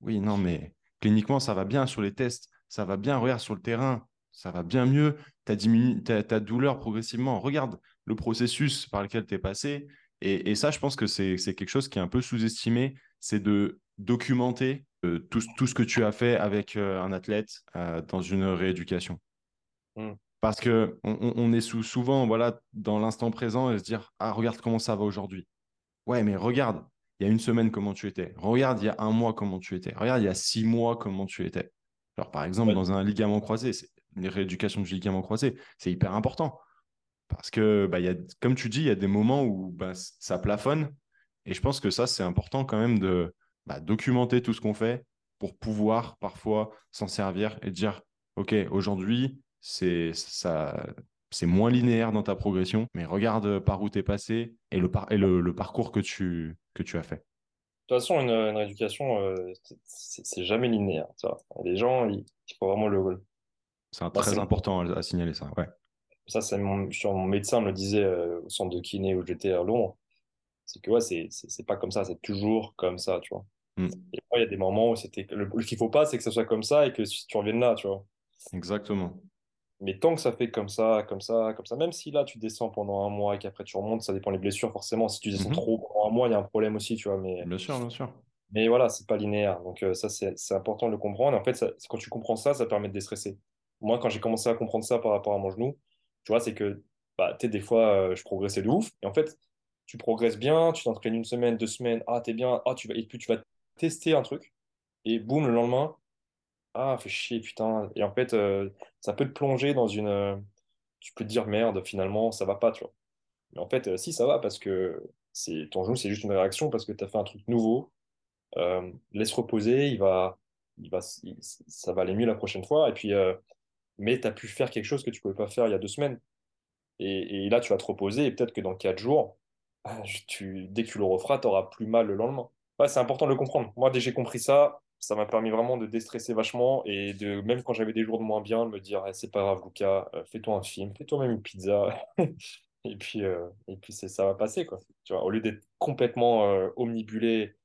Oui, non, mais cliniquement, ça va bien sur les tests, ça va bien, regarde sur le terrain, ça va bien mieux, tu as ta, douleur progressivement. Regarde le processus par lequel tu es passé. Et, et, ça, je pense que c'est quelque chose qui est un peu sous-estimé, c'est de documenter tout, tout, ce que tu as fait avec euh, un athlète euh, dans une rééducation. Mm. Parce que on, on est sous, souvent voilà, dans l'instant présent et se dire Ah, regarde comment ça va aujourd'hui. Ouais, mais regarde, il y a une semaine comment tu étais. Regarde, il y a un mois comment tu étais. Regarde, il y a six mois comment tu étais. Alors, par exemple, dans un ligament croisé, c'est une rééducation du ligament croisé, c'est hyper important. Parce que, bah, y a, comme tu dis, il y a des moments où bah, ça plafonne. Et je pense que ça, c'est important quand même de, bah, documenter tout ce qu'on fait pour pouvoir parfois s'en servir et dire ok aujourd'hui c'est ça c'est moins linéaire dans ta progression mais regarde par où tu es passé et le, et le, parcours que tu que tu as fait. De toute façon une, une rééducation euh, c'est jamais linéaire les gens il, faut vraiment le c'est très important à, signaler ça ouais. Ça c'est mon, mon médecin me le disait euh, au centre de kiné où j'étais à Londres c'est que ouais, c'est pas comme ça, c'est toujours comme ça, tu vois. Mm. Et il y a des moments où c'était. Le, qu'il qu'il faut pas, c'est que ça soit comme ça et que tu reviennes là, tu vois. Exactement. Mais tant que ça fait comme ça, comme ça, comme ça, même si là tu descends pendant un mois et qu'après tu remontes, ça dépend des blessures, forcément. Si tu descends mm-hmm. trop pendant un mois, il y a un problème aussi, tu vois. Mais, bien sûr, bien sûr. Mais voilà, c'est pas linéaire. Donc, euh, ça, c'est important de le comprendre. Et en fait, quand tu comprends ça, ça permet de déstresser. Moi, quand j'ai commencé à comprendre ça par rapport à mon genou, tu vois, c'est que, bah, tu sais, des fois, euh, je progressais de ouf. Et en fait, tu progresses bien, tu t'entraînes une semaine, deux semaines, ah, t'es bien, ah, tu vas, et puis tu vas tester un truc, et boum, le lendemain, ah, fait chier, putain. Et en fait, euh, ça peut te plonger dans une. Euh, tu peux te dire, merde, finalement, ça va pas, tu vois. Mais en fait, euh, si, ça va, parce que c'est ton genou, c'est juste une réaction, parce que tu as fait un truc nouveau. laisse reposer, il va, il va, ça va aller mieux la prochaine fois. Et puis, mais tu as pu faire quelque chose que tu ne pouvais pas faire il y a deux semaines. Et, et là, tu vas te reposer, et peut-être que dans quatre jours, ah, tu, dès que tu le referas, tu auras plus mal le lendemain. c'est important de le comprendre. Moi, dès que j'ai compris ça, ça m'a permis vraiment de déstresser vachement et de, même quand j'avais des jours de moins bien, de me dire eh, c'est pas grave, Lucas, euh, fais-toi un film, fais-toi même une pizza. et puis, euh, et puis ça va passer. Quoi. Tu vois, au lieu d'être complètement euh, omnibulé,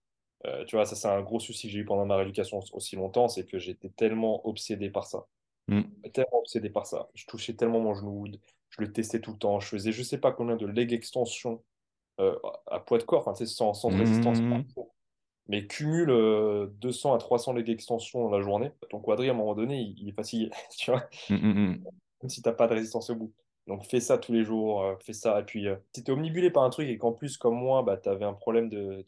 tu vois, ça, c'est un gros souci que j'ai eu pendant ma rééducation aussi longtemps, c'est que j'étais tellement obsédé par ça. Mm. Tellement obsédé par ça. Je touchais tellement mon genou, je le testais tout le temps. Je faisais je sais pas combien de leg extensions euh, à poids de corps, sans, sans résistance. Mmh. Mais cumule 200 euh, à 300 leg extensions dans la journée, ton quadri, à un moment donné, il, est fatigué. tu vois mmh, mmh, Même si tu n'as pas de résistance au bout. Donc fais ça tous les jours, euh, fais ça. Et puis, si tu es omnibulé par un truc et qu'en plus, comme moi, bah, tu avais un problème de,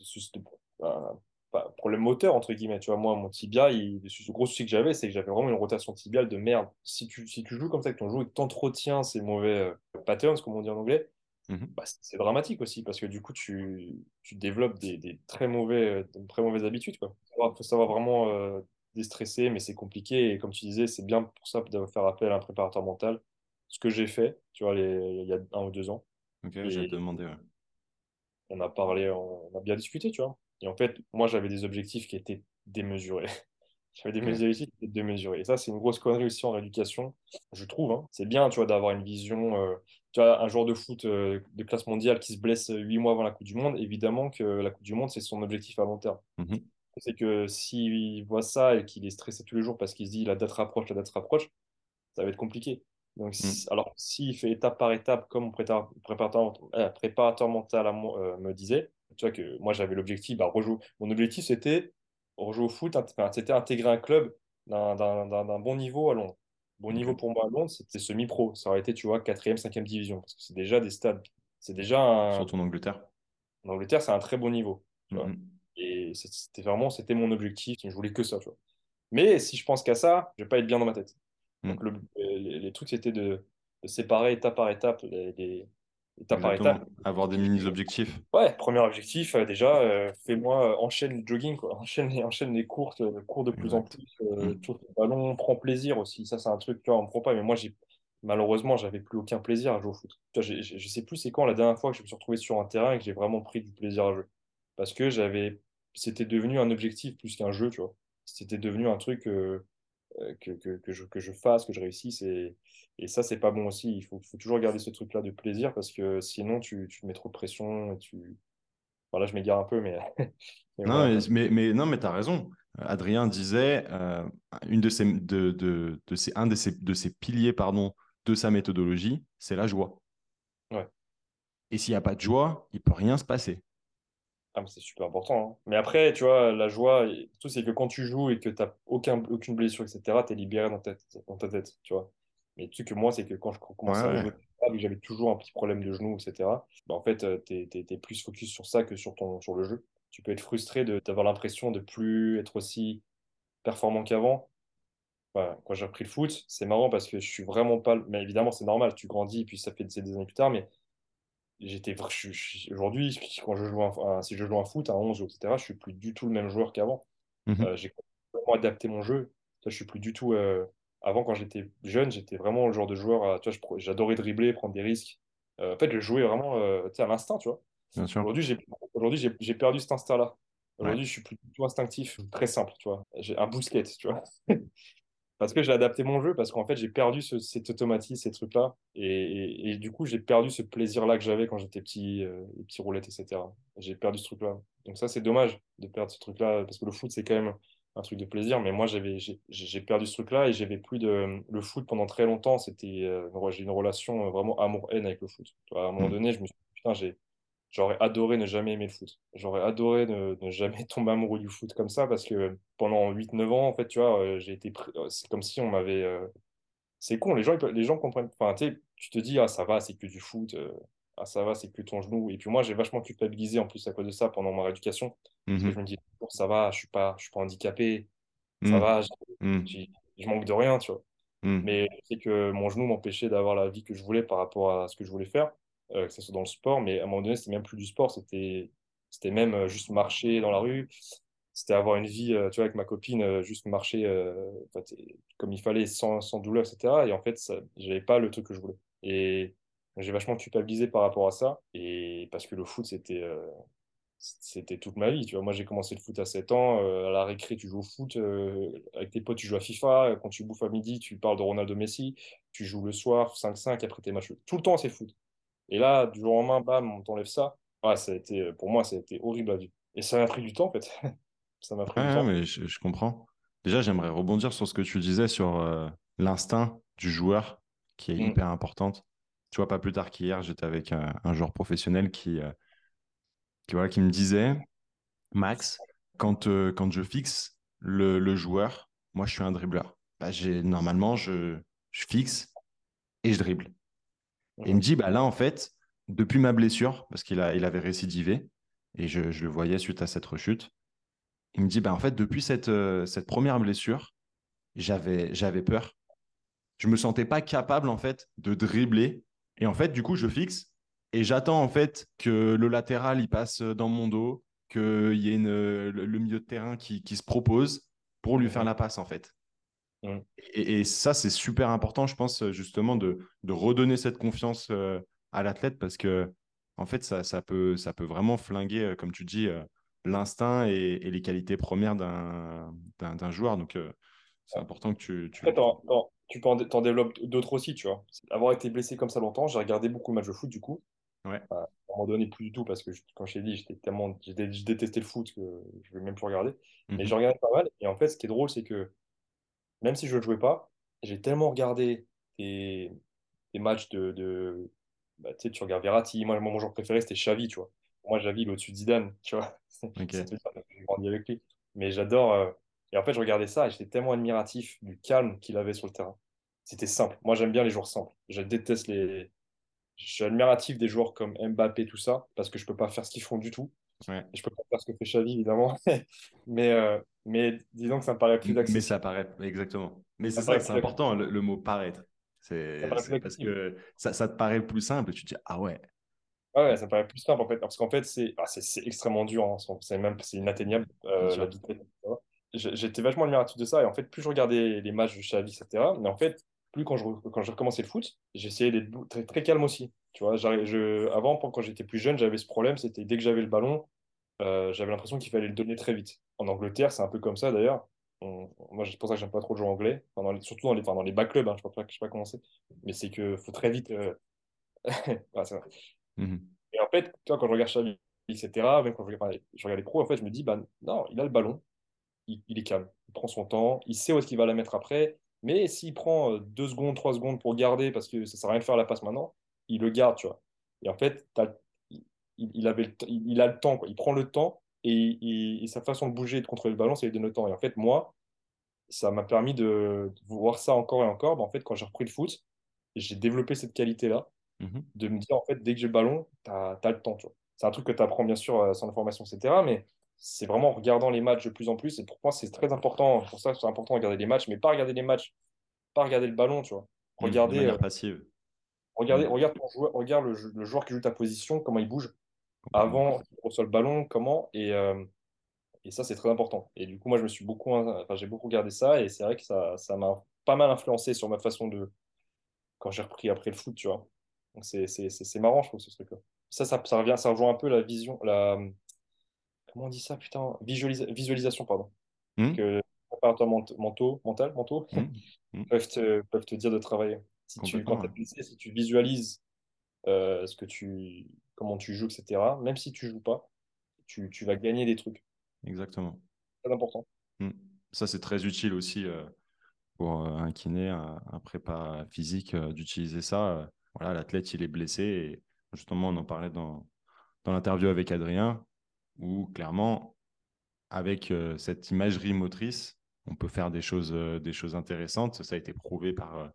problème moteur, entre guillemets. Tu vois, moi, mon tibia, il, le gros souci que j'avais, c'est que j'avais vraiment une rotation tibiale de merde. Si tu, si tu joues comme ça avec ton jeu et que tu entretiens ces mauvais patterns, comme on dit en anglais, Mmh bah, c'est dramatique aussi parce que du coup, tu, tu développes des, des, très mauvais, très mauvaises habitudes. Il faut savoir vraiment euh, déstresser, mais c'est compliqué. Et comme tu disais, c'est bien pour ça de faire appel à un préparateur mental ce que j'ai fait, tu vois, il y a un ou deux ans. Ok, j'ai demandé. On a parlé, on a bien discuté, tu vois. Et en fait, moi, j'avais des objectifs qui étaient démesurés. J'avais des objectifs qui étaient démesurés. Et ça, c'est une grosse connerie aussi en éducation, je trouve. Hein. C'est bien, tu vois, d'avoir une vision. Euh, tu vois, un joueur de foot euh, de classe mondiale qui se blesse huit mois avant la Coupe du Monde, évidemment que la Coupe du Monde, c'est son objectif à long terme. Mhm. C'est que s'il voit ça et qu'il est stressé tous les jours parce qu'il se dit la date rapproche, la date rapproche, ça va être compliqué. Donc, mm. alors, s'il fait étape par étape, comme mon préparateur, euh, préparateur, mental euh, me disait, tu vois que moi j'avais l'objectif, bah, rejouer. Mon objectif c'était rejouer au foot, c'était intégrer un club d'un bon niveau à Londres. Bon niveau pour moi à Londres, c'était semi-pro. Ça aurait été, tu vois, 4e, 5e division. Parce que c'est déjà des stades. C'est déjà un... Surtout en Angleterre. En Angleterre, c'est un très bon niveau. Et c'était vraiment, c'était mon objectif. Je voulais que ça, tu vois. Mais si je pense qu'à ça, je vais pas être bien dans ma tête. Donc, mm. les, trucs, c'était de, séparer étape par étape, les, étape par étape. Avoir des mini-objectifs. Ouais, premier objectif, euh, déjà, euh, fais-moi, euh, enchaîne le jogging, quoi. Enchaîne, enchaîne les courtes, cours de plus en plus, euh, mm. le ballon, prends plaisir aussi. Ça, c'est un truc, tu vois, on me prend pas, mais moi, j'ai malheureusement, j'avais plus aucun plaisir à jouer au foot. Je sais plus c'est quand la dernière fois que je me suis retrouvé sur un terrain et que j'ai vraiment pris du plaisir à jouer. Parce que j'avais, c'était devenu un objectif plus qu'un jeu, tu vois. C'était devenu un truc, euh, que, que, que, je, que je fasse, que je réussisse. Et, et ça, c'est pas bon aussi. Il faut, faut toujours garder ce truc-là de plaisir parce que sinon, tu, tu mets trop de pression. Et tu... Voilà, je m'égare un peu, mais. non, mais, mais, non, mais tu as raison. Adrien disait, euh, une de ses, de, de, de ses, un de ses, de ses piliers pardon, de sa méthodologie, c'est la joie. Ouais. Et s'il n'y a pas de joie, il peut rien se passer. Ah, c'est super important. Hein. Mais après, tu vois, la joie, tout c'est que quand tu joues et que tu n'as aucun, aucune blessure, etc., tu es libéré dans ta, dans ta tête, tu vois. Mais le truc que moi, c'est que quand je commençais à jouer, j'avais toujours un petit problème de genou, etc., bah, en fait, euh, tu es, plus focus sur ça que sur, ton, sur le jeu. Tu peux être frustré d'avoir l'impression de plus être aussi performant qu'avant. quand j'ai repris le foot, c'est marrant parce que je suis vraiment pas. Mais évidemment, c'est normal, tu grandis, puis ça fait des années plus tard, mais j'étais aujourd'hui quand je joue un, si je joue un foot à 11 etc je suis plus du tout le même joueur qu'avant mhm. euh, j'ai complètement adapté mon jeu je suis plus du tout euh, avant quand j'étais jeune j'étais vraiment le genre de joueur j'adorais dribbler prendre des risques. Euh, en fait je jouais vraiment à l'instinct tu vois. Aujourd'hui j'ai aujourd'hui j'ai perdu cet instinct là aujourd'hui je suis tout instinctif très simple tu vois. J'ai un bousquet tu vois. Parce que j'ai adapté mon jeu, parce qu'en fait, j'ai perdu ce, cet automatisme, ces trucs-là. Et, et, du coup, j'ai perdu ce plaisir-là que j'avais quand j'étais petit, euh, les petits roulettes, etc. J'ai perdu ce truc-là. Donc ça, c'est dommage de perdre ce truc-là, parce que le foot, c'est quand même un truc de plaisir. Mais moi, j'avais, j'ai perdu ce truc-là et j'avais plus de... Le foot, pendant très longtemps, c'était... Euh, j'ai une relation vraiment amour-haine avec le foot. À un moment mmh. donné, je me suis dit, putain, j'ai J'aurais adoré ne jamais aimer le foot. J'aurais adoré ne, ne, jamais tomber amoureux du foot comme ça parce que pendant 8-9 ans, en fait, tu vois, euh, j'ai été. Euh, c'est comme si on m'avait. Euh, c'est con, les gens, les gens comprennent. Enfin, tu te dis, ah, ça va, c'est que du foot. Ah, ça va, c'est que ton genou. Et puis moi, j'ai vachement culpabilisé en plus à cause de ça pendant ma rééducation. Parce que mmh je me dis, ça va, je suis pas, je suis pas handicapé. Ça mmh. va, mmh. je manque de rien, tu vois. Mais c'est que mon genou m'empêchait d'avoir la vie que je voulais par rapport à ce que je voulais faire. Euh, que ce soit dans le sport, mais à un moment donné, c'était même plus du sport, c'était c'était même euh, juste marcher dans la rue, c'était avoir une vie, euh, tu vois, avec ma copine, juste marcher comme il fallait, sans, sans, douleur, etc. Et en fait, j'avais pas le truc que je voulais. Et j'ai vachement culpabilisé par rapport à ça, et parce que le foot, c'était c'était toute ma vie. Tu vois, moi, j'ai commencé le foot à 7 ans. à la récré, tu joues au foot. avec tes potes, tu joues à FIFA. Quand tu bouffes à midi, tu parles de Ronaldo Messi. Tu joues le soir, 5-5, après tes matchs. Tout le temps, c'est foot. Et là, du jour au lendemain, bam, on t'enlève ça. ça a été, pour moi, ça a été horrible à vivre. Et ça m'a pris du temps, en fait. ça m'a pris du temps. mais je, comprends. Déjà, j'aimerais rebondir sur ce que tu disais sur euh, l'instinct du joueur qui est mm. hyper importante. Tu vois, pas plus tard qu'hier, j'étais avec un, joueur professionnel qui, euh, qui, voilà, qui me disait Max, quand, euh, quand je fixe le, le, joueur, moi, je suis un dribbleur. Bah, normalement, je, je fixe et je dribble. Et il me dit, bah là, en fait, depuis ma blessure, parce qu'il il avait récidivé, et je, le voyais suite à cette rechute, il me dit, bah en fait, depuis cette, euh, cette première blessure, j'avais, j'avais peur. Je me sentais pas capable, en fait, de dribbler. Et en fait, du coup, je fixe et j'attends, en fait, que le latéral, il passe dans mon dos, qu'il y ait une, le, milieu de terrain qui, qui se propose pour lui faire la passe, en fait. Et, ça, c'est super important, je pense, justement, de, de redonner cette confiance à l'athlète parce que, en fait, ça, ça, peut, ça peut vraiment flinguer, comme tu dis, l'instinct et, les qualités premières d'un joueur. Donc, c'est important que tu. tu... tu peux en, développes d'autres aussi, tu vois. Avoir été blessé comme ça longtemps, j'ai regardé beaucoup de matchs de foot, du coup. Ouais. à un moment donné, plus du tout, parce que quand je t'ai dit, j'étais tellement, j'ai détesté le foot que je ne vais même plus regarder. Mais mmh je regardais pas mal. Et en fait, ce qui est drôle, c'est que même si je ne jouais pas, j'ai tellement regardé des, des matchs de. de bah, tu sais, tu regardes Verratti. Moi, mon joueur préféré, c'était Xavi, tu vois. Moi, Xavi, il est au-dessus de Zidane, tu vois. j'ai grandi avec lui. Mais j'adore. Euh, et en fait, je regardais ça et j'étais tellement admiratif du calme qu'il avait sur le terrain. C'était simple. Moi, j'aime bien les joueurs simples. Je déteste les. Je suis admiratif des joueurs comme Mbappé, tout ça, parce que je peux pas faire ce qu'ils font du tout. Ouais. je peux pas faire ce que fait Xavi, évidemment. mais, euh, mais disons que ça me paraît plus accessible. Mais ça paraît, exactement. Mais c'est ça, c'est important, le, mot paraître. C'est parce que ça, ça, te paraît plus simple tu te dis, ah ouais. Ah ouais, ça me paraît plus simple en fait. Parce qu'en fait, c'est ah, extrêmement dur. Hein. C'est même inatteignable, euh, la vitesse j'étais vachement admiratif de ça. Et en fait, plus je regardais les matchs de Xavi, etc. Mais en fait, plus quand je, quand j'ai recommencé le foot, j'essayais d'être très, très calme aussi. Tu vois, je, avant, quand j'étais plus jeune, j'avais ce problème. C'était dès que j'avais le ballon, euh, j'avais l'impression qu'il fallait le donner très vite. En Angleterre, c'est un peu comme ça d'ailleurs. moi, c'est pour ça que j'aime pas trop jouer anglais. surtout dans les, enfin, dans les bas clubs, hein, je ne sais, pas comment c'est. Mais c'est qu'il faut très vite. Euh... Mmh Et en fait, toi, quand je regarde Xavi, etc., même quand je regarde, je regarde les pros, en fait, je me dis, bah, non, il a le ballon il, est calme. Il prend son temps, il sait où est-ce qu'il va la mettre après. Mais s'il prend euh, deux secondes, trois secondes pour garder, parce que ça ne sert à rien de faire la passe maintenant, il le garde, tu vois. Et en fait, il, avait il, a le temps, quoi. il prend le temps et, sa façon de bouger et de contrôler le ballon, c'est lui donne le temps. Et en fait, moi, ça m'a permis de, voir ça encore et encore. Ben, en fait, quand j'ai repris le foot, j'ai développé cette qualité-là, mhm. de me dire, en fait, dès que j'ai le ballon, tu as, le temps. C'est un truc que tu apprends, bien sûr, euh, sans formation, etc. Mais c'est vraiment en regardant les matchs de plus en plus. Et pour moi, c'est très important. Pour ça, c'est important de regarder les matchs, mais pas regarder les matchs, pas regarder le ballon, tu vois. Regarder. Euh, passive. Regarder, mmh. regarde, ton joueur, regarde le, joueur qui joue ta position, comment il bouge avant qu'il reçoit le ballon, comment. Et, euh, et ça, c'est très important. Et du coup, moi, je me suis beaucoup, enfin, j'ai beaucoup regardé ça. Et c'est vrai que ça, ça m'a pas mal influencé sur ma façon de. Quand j'ai repris après le foot, tu vois. Donc, c'est marrant, je trouve, ce truc-là. Ça, ça, ça, revient, ça rejoint un peu la vision, la, comment on dit ça, putain Visualisation, pardon. Mmh. Que préparateurs mentaux, mental, mentaux mmh. Mmh. peuvent, te, peuvent te dire de travailler. Si tu, quand es blessé, si tu visualises euh, ce que tu, comment tu joues, etc., même si tu joues pas, tu, tu vas gagner des trucs. Exactement. C'est important. Ça, c'est très utile aussi euh, pour euh, un kiné, un, un prépa physique, d'utiliser ça. voilà, l'athlète, il est blessé et justement, on en parlait dans, dans l'interview avec Adrien où clairement, avec euh, cette imagerie motrice, on peut faire des choses, euh, des choses intéressantes. Ça a été prouvé par, euh,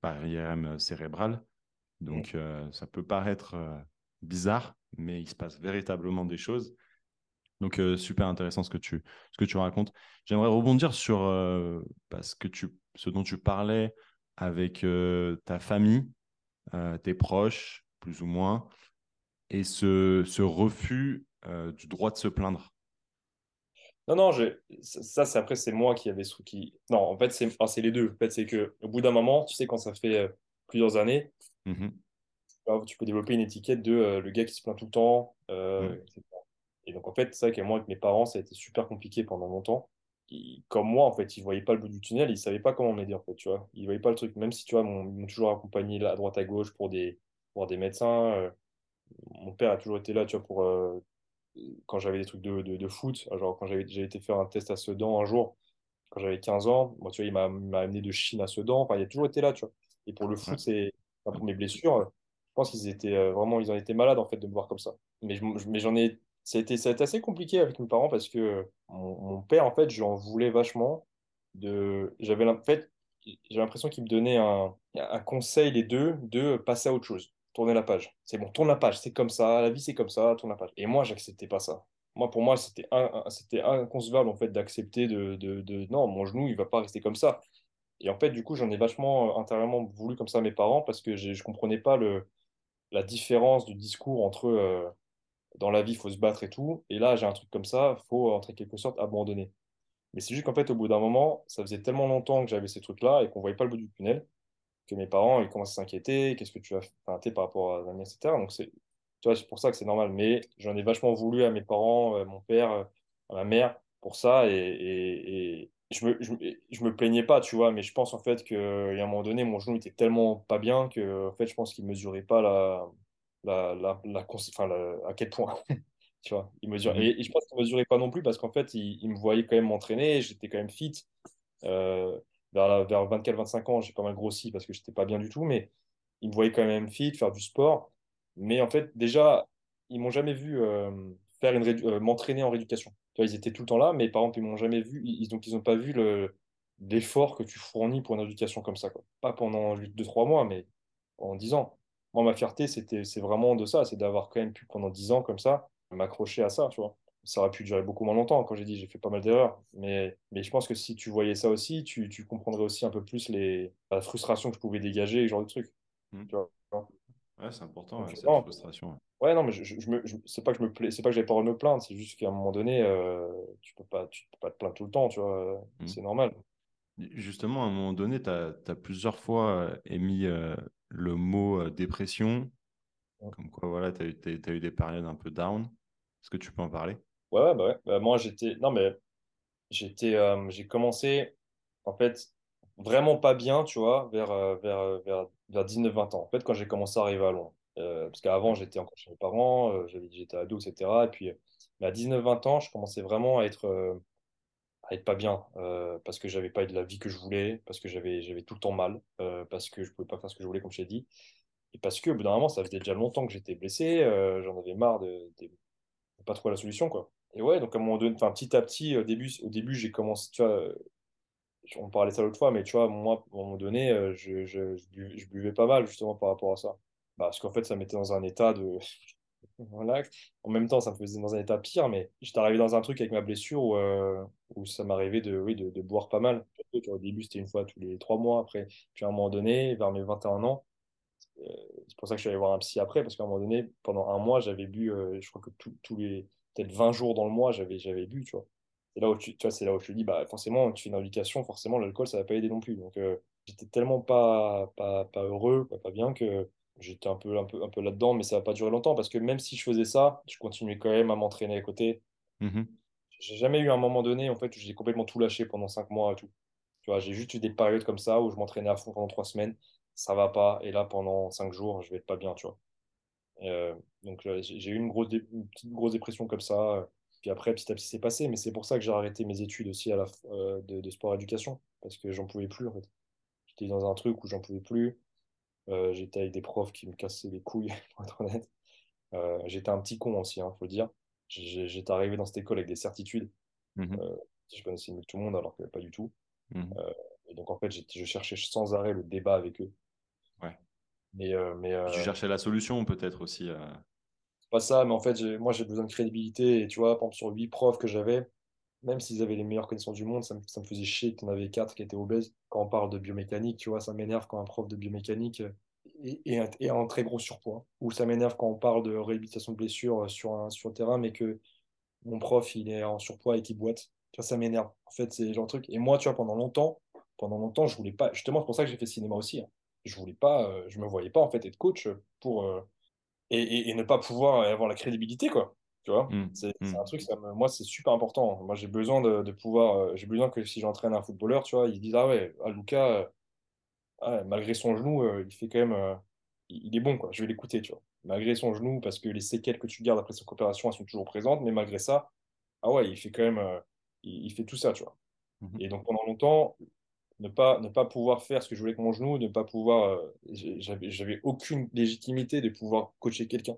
par IRM cérébral. Donc, ça peut paraître bizarre, mais il se passe véritablement des choses. Donc, super intéressant ce que tu, ce que tu racontes. J'aimerais rebondir sur parce que tu, ce dont tu parlais avec ta famille, tes proches, plus ou moins, et ce, ce refus euh, du droit de se plaindre Non, non, ça, c'est après, c'est moi qui avais qui. Non, en fait, c'est c'est les deux. En fait, c'est que au bout d'un moment, tu sais, quand ça fait euh, plusieurs années, bah, tu peux développer une étiquette de euh, le gars qui se plaint tout le temps. Mmh. Et donc, en fait, c'est vrai que moi, avec mes parents, ça a été super compliqué pendant longtemps. comme moi, en fait, ils ne voyaient pas le bout du tunnel, ils ne savaient pas comment m'aider, en fait, tu vois. Ils ne voyaient pas le truc. Même si, tu vois, ils m'ont toujours accompagné à droite, à gauche pour des, pour des médecins. mon père a toujours été là, tu vois, pour quand j'avais des trucs de, de, foot, genre quand j'avais été faire un test à Sedan un jour, quand j'avais 15 ans, moi, tu vois, il m'a amené de Chine à Sedan, enfin, il a toujours été là, tu vois. Et pour le foot, c'est pour mes blessures, je pense qu'ils étaient euh, vraiment, ils en étaient malades en fait de me voir comme ça. Mais, mais j'en ai, ça a, été, ça a été assez compliqué avec mes parents parce que mon, mon père, en fait, j'en voulais vachement. De, j'avais en fait, j'ai l'impression qu'il me donnait un, un conseil les deux de passer à autre chose tourner la page. C'est bon, tourne la page, c'est comme ça, la vie c'est comme ça, tourne la page. Et moi, j'acceptais pas ça. Moi, pour moi, c'était inconcevable en fait d'accepter de, de, non, mon genou, il va pas rester comme ça. Et en fait, du coup, j'en ai vachement euh, intérieurement voulu comme ça à mes parents parce que je comprenais pas la différence de discours entre euh, dans la vie, il faut se battre et tout. Et là, j'ai un truc comme ça, il faut en quelque sorte abandonner. Mais c'est juste qu'en fait, au bout d'un moment, ça faisait tellement longtemps que j'avais ces trucs-là et qu'on voyait pas le bout du tunnel que mes parents, ils commencent à s'inquiéter. Qu'est-ce que tu as fait par rapport à l'année, etc. Donc, c'est, tu vois, c'est pour ça que c'est normal. Mais j'en ai vachement voulu à mes parents, à mon père, à ma mère pour ça. Et, et, je me, je, je, me plaignais pas, tu vois. Mais je pense en fait qu'à un moment donné, mon genou était tellement pas bien que, en fait, je pense qu'il mesurait pas la, la, la, la, enfin, à quel point. tu vois, il mesure. Mhm. Et, je pense qu'il mesurait pas non plus parce qu'en fait, il, il, me voyait quand même m'entraîner. J'étais quand même fit. Euh, vers, vers 24-25 ans, j'ai pas mal grossi parce que j'étais pas bien du tout. Mais il me voyait quand même fit, faire du sport. Mais en fait, déjà, ils m'ont jamais vu euh, faire une euh, m'entraîner en rééducation. Ils étaient tout le temps là, mais par exemple, ils m'ont jamais vu. Ils, donc, ils n'ont pas vu le l'effort que tu fournis pour une éducation comme ça. Quoi. Pas pendant 2-3 mois, mais en 10 ans. Moi, ma fierté, c'est vraiment de ça, c'est d'avoir quand même pu pendant 10 ans comme ça m'accrocher à ça, tu vois. Ça aurait pu durer beaucoup moins longtemps. Quand j'ai dit, j'ai fait pas mal d'erreurs. Mais, mais je pense que si tu voyais ça aussi, tu, tu comprendrais aussi un peu plus les, la frustration que je pouvais dégager et ce genre de trucs. Mmh. Tu vois Ouais, c'est important, cette frustration. Ouais. non, mais je, je, me, c'est pas que je me plais, c'est pas que j'avais pas envie de me plaindre, c'est juste qu'à un moment donné, euh, tu peux pas, tu peux pas te plaindre tout le temps, tu vois, mmh. c'est normal. Justement, à un moment donné, tu as, plusieurs fois euh, émis euh, le mot dépression, comme quoi, voilà, tu as, as, eu des périodes un peu down. Est-ce que tu peux en parler? Ouais, bah ouais. Bah, moi, j'étais, non, mais j'étais, j'ai commencé, en fait, vraiment pas bien, tu vois, vers, vers, vers vers 19-20 ans. En fait, quand j'ai commencé à arriver à Londres. Euh, parce qu'avant, j'étais encore chez mes parents, euh, j'étais ado, etc. Et puis, à 19-20 ans, je commençais vraiment à être, euh, à être pas bien. parce que j'avais pas eu de la vie que je voulais, parce que j'avais, j'avais tout le temps mal, parce que je pouvais pas faire ce que je voulais, comme je t'ai dit. Et parce que, au bout d'un moment, ça faisait déjà longtemps que j'étais blessé, j'en avais marre de, de, pas trouver la solution, quoi. Et ouais, donc à un moment donné, petit à petit, au début, j'ai commencé, tu vois, on parlait ça l'autre fois, mais tu vois, moi, à un moment donné, euh, je, buvais pas mal justement par rapport à ça. Bah, parce qu'en fait, ça mettait dans un état de. voilà. En même temps, ça me faisait dans un état pire, mais j'étais arrivé dans un truc avec ma blessure où, euh, où ça m'arrivait de, oui, de, boire pas mal. Au début, c'était une fois tous les trois mois. Après, puis à un moment donné, vers mes 21 ans, euh, c'est pour ça que je suis allé voir un psy après, parce qu'à un moment donné, pendant un mois, j'avais bu, je crois que tous les. Peut-être 20 jours dans le mois, j'avais bu, tu vois c'est là où tu, tu vois, c'est là où je te dis, bah, forcément, tu fais une indication, forcément, l'alcool, ça va pas aider non plus. Donc, euh, j'étais tellement pas, pas, pas heureux, pas bien, que j'étais un peu, un peu, un peu là-dedans, mais ça va pas durer longtemps parce que même si je faisais ça, je continuais quand même à m'entraîner à côté. Mmh j'ai jamais eu un moment donné, en fait, où j'ai complètement tout lâché pendant cinq mois et tout. Tu vois, j'ai juste eu des périodes comme ça où je m'entraînais à fond pendant trois semaines, ça va pas, et là, pendant cinq jours, je vais être pas bien, tu vois. Euh, donc, j'ai eu une, grosse une petite grosse dépression comme ça puis après, petit à petit, c'est passé. Mais c'est pour ça que j'ai arrêté mes études aussi à la, euh, de, sport éducation. Parce que j'en pouvais plus, en fait. J'étais dans un truc où j'en pouvais plus. Euh, j'étais avec des profs qui me cassaient les couilles, pour être honnête. Euh, j'étais un petit con aussi, il hein, faut le dire. J'étais arrivé dans cette école avec des certitudes. Mmh je connaissais mieux tout le monde, alors que pas du tout. Mmh et donc, en fait, je cherchais sans arrêt le débat avec eux. Mais, mais, tu cherchais la solution, peut-être aussi pas ça, mais en fait, moi, j'ai besoin de crédibilité. Et tu vois, par exemple, sur huit profs que j'avais, même s'ils avaient les meilleures connaissances du monde, ça me, ça me faisait chier qu'il y en avait quatre qui étaient obèses. Quand on parle de biomécanique, tu vois, ça m'énerve quand un prof de biomécanique est, un, très gros surpoids. Ou ça m'énerve quand on parle de réhabilitation de blessures sur, un, sur le terrain, mais que mon prof, il est en surpoids et qu'il boite. Tu vois, ça m'énerve. En fait, c'est genre de truc. Et moi, tu vois, pendant longtemps, pendant longtemps, je voulais pas. Justement, c'est pour ça que j'ai fait cinéma aussi. Hein. Je voulais pas, euh, je me voyais pas en fait être coach pour, euh, et, et, ne pas pouvoir avoir la crédibilité, quoi. Tu vois, mmh, c'est mmh. un truc, ça moi, c'est super important. Moi, j'ai besoin de, de pouvoir, euh, j'ai besoin que si j'entraîne un footballeur, tu vois, ils disent, ah ouais, ah, Lucas, euh, malgré son genou, il fait quand même, il, est bon, quoi. Je vais l'écouter, tu vois. Malgré son genou, parce que les séquelles que tu gardes après sa coopération, elles sont toujours présentes, mais malgré ça, ah ouais, il fait quand même, il, il, fait tout ça, tu vois. Mmh et donc, pendant longtemps, ne pas, ne pas pouvoir faire ce que je voulais avec mon genou, ne pas pouvoir. Euh, j'avais aucune légitimité de pouvoir coacher quelqu'un.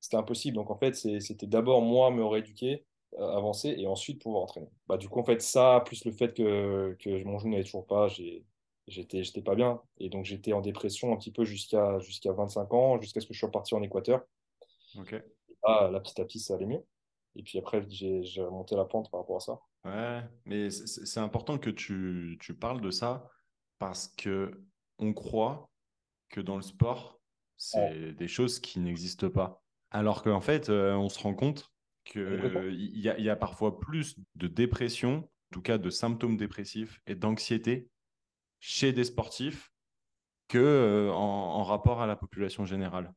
C'était impossible. Donc en fait, c'était d'abord moi me rééduquer, euh, avancer et ensuite pouvoir entraîner. Bah, du coup, en fait, ça, plus le fait que, que mon genou n'avait toujours pas, j'étais pas bien. Et donc j'étais en dépression un petit peu jusqu'à jusqu'à 25 ans, jusqu'à ce que je sois parti en Équateur. Ok. là, petit à petit, ça allait mieux. Et puis après, j'ai remonté la pente par rapport à ça. Ouais, mais c'est important que tu, tu, parles de ça parce que on croit que dans le sport, c'est des choses qui n'existent pas. Alors qu'en fait, euh, on se rend compte qu'il y, a, y a parfois plus de dépression tout cas de symptômes dépressifs et d'anxiété chez des sportifs que euh, en, rapport à la population générale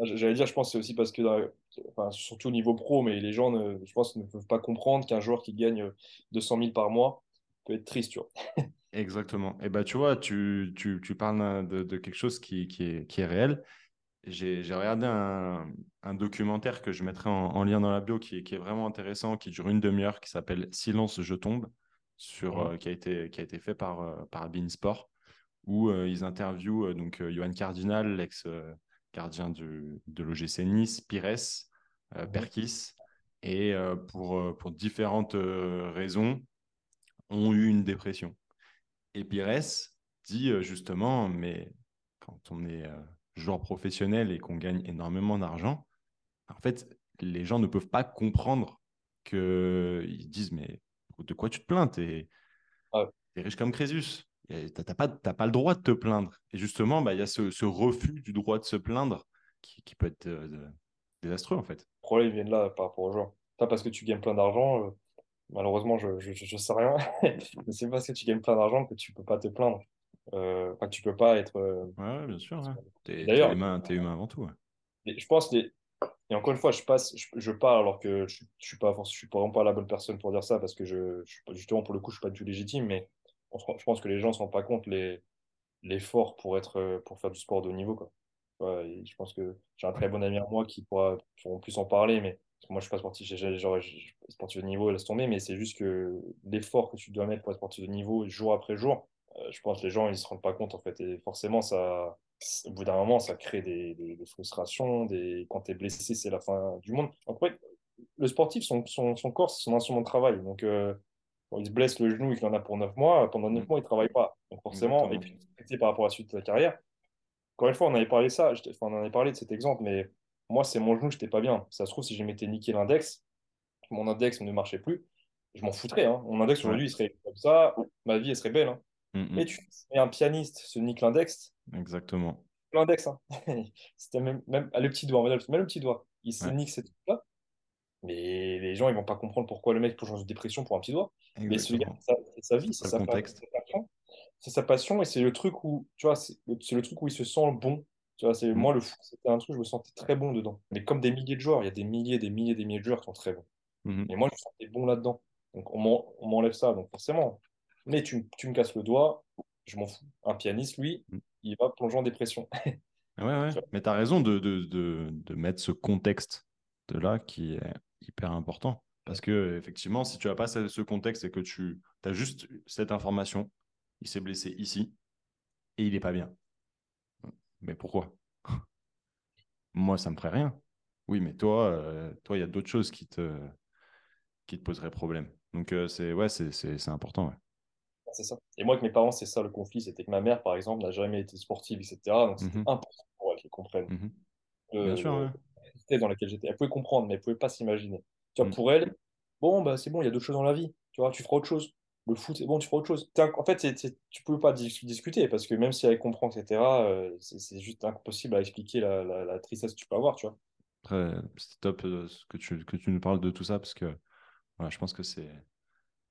J'allais dire, je pense que c'est aussi parce que, enfin, surtout au niveau pro, mais les gens, ne, je pense, ne peuvent pas comprendre qu'un joueur qui gagne 200 000 par mois peut être triste, tu vois. Exactement. Et bah, tu vois, tu, tu, tu parles de, de, quelque chose qui, qui, est, qui est réel. J'ai regardé un, un, documentaire que je mettrai en, lien dans la bio qui, qui, est vraiment intéressant, qui dure une demi-heure, qui s'appelle Silence, je tombe, sur, euh, qui, a été, qui a été fait par, euh, par Beansport où euh, ils interviewent euh, donc euh, Johan Cardinal, l'ex-gardien de l'OGC Nice, Pires, Perkis, et pour, pour différentes raisons, ont eu une dépression. Et Pires dit justement, mais quand on est joueur professionnel et qu'on gagne énormément d'argent, en fait, les gens ne peuvent pas comprendre qu'ils disent, mais de quoi tu te plains? T'es es riche comme Crésus. Tu n'as pas, pas le droit de te plaindre. Et justement, bah, il y a ce, refus du droit de se plaindre qui, peut être euh, désastreux, en fait. Le problème vient là par rapport aux gens. Pas parce que tu gagnes plein d'argent, euh, malheureusement, je ne sais rien, mais c'est parce que tu gagnes plein d'argent que tu ne peux pas te plaindre. Euh, enfin, tu peux pas être. Ouais, bien sûr. D'ailleurs, tu es, humain avant tout. Je pense, et encore une fois, je, passe, je, parle alors que je ne suis, pas, je suis vraiment pas la bonne personne pour dire ça parce que je, justement, pour le coup, je ne suis pas du tout légitime, mais je pense que les gens ne se rendent pas compte l'effort pour, être, euh, pour faire du sport de haut niveau. Quoi. je pense que j'ai un très bon ami à moi qui pourra, plus en parler, mais moi je suis pas sportif, genre, sportif de niveau, laisse tomber, mais c'est juste que l'effort que tu dois mettre pour être sportif de niveau jour après jour, euh, je pense que les gens ils se rendent pas compte en fait. Et forcément, ça, au bout d'un moment, ça crée des, frustrations. Des... Quand tu es blessé, c'est la fin du monde. Après, le sportif, son, son, corps, c'est son instrument de travail. Donc, euh, il se blesse le genou et qu'il en a pour 9 mois, pendant 9 mm. mois, il ne travaille pas. Donc forcément, et puis par rapport à la suite de sa carrière. Encore une fois, on avait parlé de ça, enfin, on avait parlé de cet exemple, mais moi, c'est mon genou, je n'étais pas bien. Ça se trouve, si je m'étais niqué l'index, mon index ne marchait plus, je m'en foutrais. Hein. Mon index aujourd'hui, il serait comme ça, ma vie, elle serait belle. Hein. Mm, mm. Tu es un pianiste se nique l'index. Exactement. L'index, hein. c'était même, même le petit doigt, même le petit doigt. Il se nique cette là mais les gens, ils vont pas comprendre pourquoi le mec plonge dans une dépression pour un petit doigt. Mais c'est sa vie, c'est sa, passion. C'est sa passion et c'est le truc où, tu vois, c'est le, truc où il se sent bon. Tu vois, c'est, mm. Moi, le foot, c'était un truc où je me sentais très bon dedans. Mais comme des milliers de joueurs, il y a des milliers, des milliers, des milliers de joueurs qui sont très bons. Mm-hmm. Et moi, je me sentais bon là-dedans. Donc, on m'enlève ça. Donc, forcément. Mais tu, tu me casses le doigt, je m'en fous. Un pianiste, lui, mm. il va plonger en dépression. ouais, ouais. Mais tu as raison de, de, de, de mettre ce contexte de là qui est hyper important. Parce que, effectivement, si tu n'as pas ce contexte et que tu as juste cette information, il s'est blessé ici et il n'est pas bien. Mais pourquoi? Moi, ça me ferait rien. Oui, mais toi, euh, toi, il y a d'autres choses qui te, qui te poseraient problème. Donc, euh, c'est ouais, c'est important. Ouais. C'est ça. Et moi, avec mes parents, c'est ça le conflit. C'était que ma mère, par exemple, n'a jamais été sportive, etc. Donc, c'était mmh important pour elle qu'elle comprenne. Mmh Bien sûr, dans laquelle j'étais. Elle pouvait comprendre, mais elle pouvait pas s'imaginer. Tu vois, mm. pour elle, bon, bah, c'est bon, il y a d'autres choses dans la vie. Tu vois, tu feras autre chose. Le foot, c'est bon, tu feras autre chose. En fait, tu ne tu peux pas discuter parce que même si elle comprend, etc., euh, c'est juste impossible à expliquer la, la, tristesse que tu peux avoir, tu vois. c'est top euh, que, tu, que tu nous parles de tout ça parce que voilà, je pense que c'est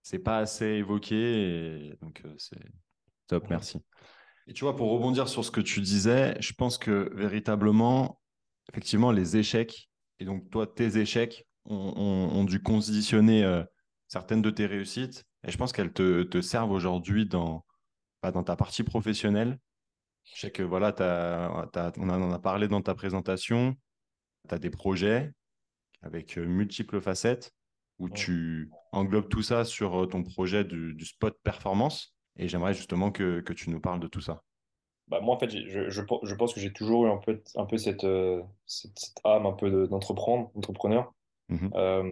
c'est pas assez évoqué et donc euh, c'est top, merci. Et tu vois, pour rebondir sur ce que tu disais, je pense que véritablement, effectivement, les échecs, et donc toi, tes échecs ont, dû conditionner euh, certaines de tes réussites. Et je pense qu'elles te, servent aujourd'hui dans, bah, dans ta partie professionnelle. Je sais que voilà, on en a parlé dans ta présentation. Tu as des projets avec euh, multiples facettes où tu englobes tout ça sur euh, ton projet du, spot performance. Et j'aimerais justement que, que tu nous parles de tout ça bah, moi, en fait, je, je, je pense que j'ai toujours eu un peu, un peu cette, euh, cette, cette âme un peu d'entreprendre, d'entrepreneur. Mhm. Euh,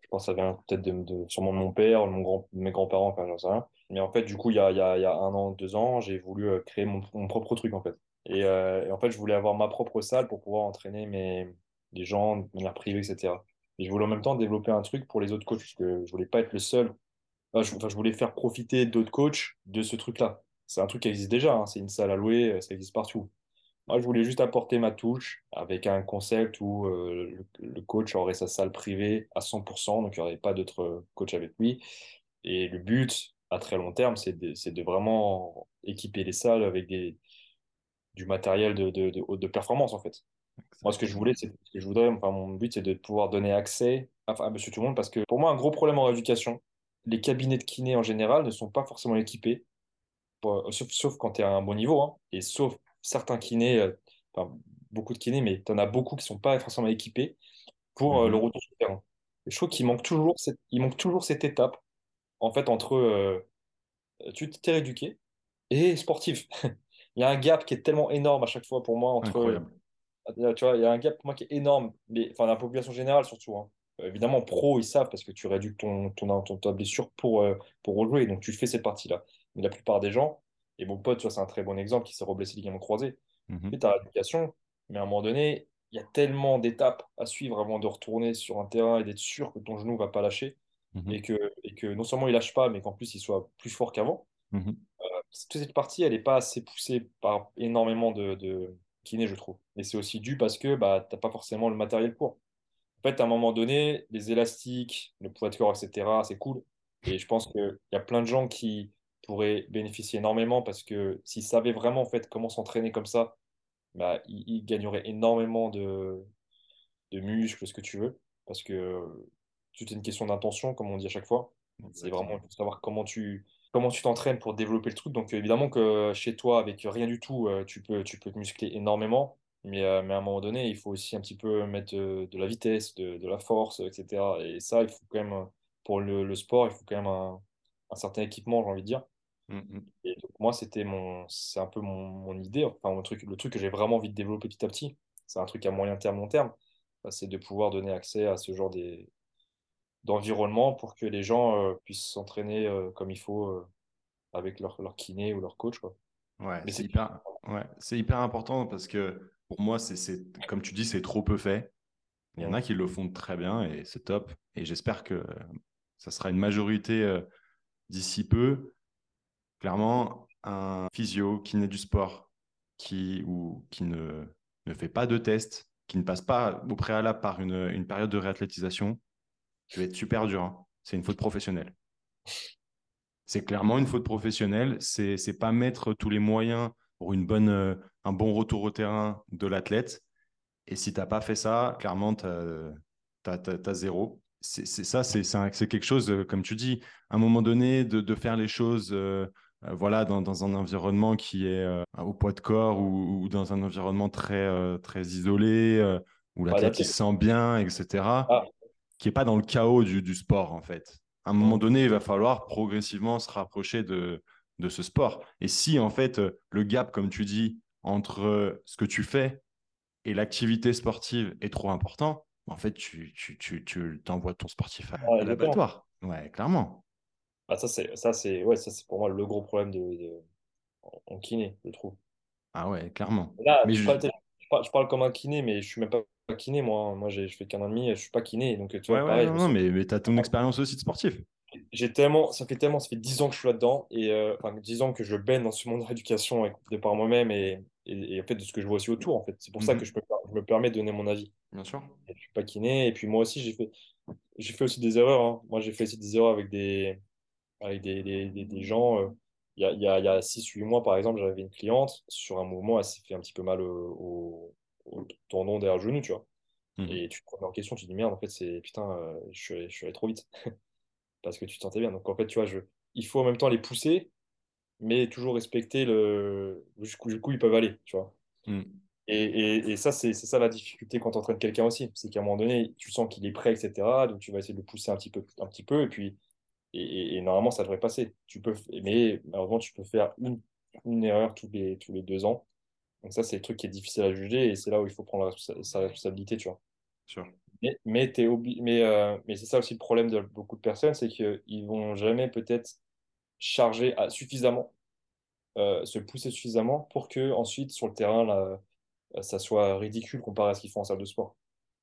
je pense que ça vient peut-être de, de, sûrement de mon père, mon grand, mes grands-parents, enfin, j'en sais rien. Mais en fait, du coup, il y a, il y a, il y a un an, deux ans, j'ai voulu euh, créer mon, mon, propre truc, en fait. Et, et, en fait, je voulais avoir ma propre salle pour pouvoir entraîner mes, les gens de manière privée, etc. Et je voulais en même temps développer un truc pour les autres coachs, parce que je voulais pas être le seul. Enfin, je, enfin, je voulais faire profiter d'autres coachs de ce truc-là c'est un truc qui existe déjà, hein. c'est une salle à louer, euh, ça existe partout. Moi, je voulais juste apporter ma touche avec un concept où euh, le, coach aurait sa salle privée à 100%, donc il n'y aurait pas d'autres coach avec lui. Et le but, à très long terme, c'est de, de, vraiment équiper les salles avec des, du matériel de, de, de, performance, en fait. Moi, ce que je voulais, c'est que je voudrais, enfin, mon but, c'est de pouvoir donner accès à, monsieur tout le monde, parce que pour moi, un gros problème en rééducation, les cabinets de kiné en général ne sont pas forcément équipés, sauf, sauf, quand tu es à un bon niveau, hein, et sauf certains kinés, euh, enfin, beaucoup de kinés, mais tu en as beaucoup qui ne sont pas forcément équipés pour euh, le mhm. retour sur le terrain. je trouve qu'il manque toujours cette, il manque toujours cette étape, en fait, entre euh, tu t'es rééduqué et sportif. il y a un gap qui est tellement énorme à chaque fois pour moi entre. Tu vois, il y a un gap pour moi qui est énorme, mais enfin, la population générale surtout. Hein. évidemment, pro, ils savent parce que tu réduis ton, ton, ton ta blessure pour, pour rejouer, donc tu fais cette partie-là. Mais la plupart des gens, et mon pote, c'est un très bon exemple qui s'est reblessé ligament croisé. Tu as rééducation, mais à un moment donné, il y a tellement d'étapes à suivre avant de retourner sur un terrain et d'être sûr que ton genou ne va pas lâcher. Mhm. Et, que, et que non seulement il lâche pas, mais qu'en plus il soit plus fort qu'avant. Mhm. Euh, toute cette partie, elle n'est pas assez poussée par énormément de, de kinés, je trouve. Et c'est aussi dû parce que bah, tu n'as pas forcément le matériel pour. En fait, à un moment donné, les élastiques, le poids de corps, etc., c'est cool. Et je pense qu'il y a plein de gens qui pourraient bénéficier énormément parce que s'ils savaient vraiment en fait, comment s'entraîner comme ça, bah, ils, gagneraient énormément de, de muscles, ce que tu veux. Parce que tout est une question d'intention, comme on dit à chaque fois. C'est vraiment savoir comment tu comment tu t'entraînes pour développer le truc. Donc évidemment que chez toi, avec rien du tout, euh, tu peux, tu peux te muscler énormément. Mais, euh, mais à un moment donné, il faut aussi un petit peu mettre de, la vitesse, de, de, la force, etc. Et ça, il faut quand même, pour le, le sport, il faut quand même un, un certain équipement, j'ai envie de dire. Mmh, mmh. Et donc moi, c'était mon, c'est un peu mon, mon idée, enfin mon truc, le truc que j'ai vraiment envie de développer petit à petit. C'est un truc à moyen terme, long terme. C'est de pouvoir donner accès à ce genre des, d'environnement pour que les gens euh, puissent s'entraîner euh, comme il faut euh, avec leur, leur, kiné ou leur coach. Quoi. Ouais, c'est hyper, ouais, hyper important parce que pour moi, c'est comme tu dis, c'est trop peu fait. Il y en a qui le font très bien et c'est top. Et j'espère que ça sera une majorité d'ici peu. Clairement, un physio, kiné du sport, qui, ou, qui ne, ne fait pas de test, qui ne passe pas au préalable par une, une période de réathlétisation, je vais être super dur. Hein. C'est une faute professionnelle. C'est clairement une faute professionnelle. C'est n'est pas mettre tous les moyens pour une bonne, euh, un bon retour au terrain de l'athlète. Et si tu n'as pas fait ça, clairement, tu as, zéro. C'est ça, c'est quelque chose, euh, comme tu dis, à un moment donné, de, de faire les choses euh, voilà, dans, dans, un environnement qui est au poids de corps ou, dans un environnement très, très isolé, où l'athlète se sent bien, etc qui n'est pas dans le chaos du, sport, en fait. À un moment donné, il va falloir progressivement se rapprocher de, de ce sport. Et si, en fait, le gap, comme tu dis, entre ce que tu fais et l'activité sportive est trop important, en fait, tu, tu, tu, tu t'envoies ton sportif à, l'abattoir. Ouais, clairement. Ah, ça, c'est, ça, c'est, ouais, ça, c'est pour moi le gros problème de, en kiné, je trouve. Ah ouais, clairement. Là, mais je, je, parle, comme un kiné, mais je suis même pas kiné, moi. Moi, je fais qu'un an et demi, je suis pas kiné. Donc, tu vois, pareil, non, mais, mais tu as ton expérience aussi de sportif. J'ai tellement, ça fait tellement, ça fait 10 ans que je suis là-dedans et euh, enfin 10 ans que je baigne dans ce monde de l'éducation de par moi-même et, et, en fait de ce que je vois aussi autour en fait. C'est pour ça que je me, je me, permets de donner mon avis. Bien sûr. Et je suis pas kiné et puis moi aussi j'ai fait, j'ai fait aussi des erreurs. Hein. Moi j'ai fait aussi des erreurs avec des, avec des, des, des, gens. Euh, il y a, y a, a 6-8 mois par exemple, j'avais une cliente sur un mouvement, elle s'est fait un petit peu mal au, au, au tendon derrière le genou, tu vois. Mmh. Et tu te remets en question, tu te dis merde, en fait, c'est putain, euh, je, suis, je suis allé trop vite. Parce que tu te sentais bien. Donc en fait, tu vois, je, il faut en même temps les pousser, mais toujours respecter le jusqu'où, coup ils peuvent aller, tu vois. Mmh. Et, et, et, ça, c'est, c'est ça la difficulté quand tu entraînes quelqu'un aussi. C'est qu'à un moment donné, tu sens qu'il est prêt, etc. Donc tu vas essayer de le pousser un petit peu, un petit peu et puis et, et normalement, ça devrait passer. Tu peux, mais malheureusement, tu peux faire une, une erreur tous les, tous les deux ans. Donc ça, c'est le truc qui est difficile à juger et c'est là où il faut prendre sa responsabilité, tu vois. Mais, mais, mais, euh, mais c'est ça aussi le problème de beaucoup de personnes, c'est qu'ils vont jamais peut-être charger suffisamment, euh, se pousser suffisamment pour que ensuite sur le terrain, là, ça soit ridicule comparé à ce qu'ils font en salle de sport.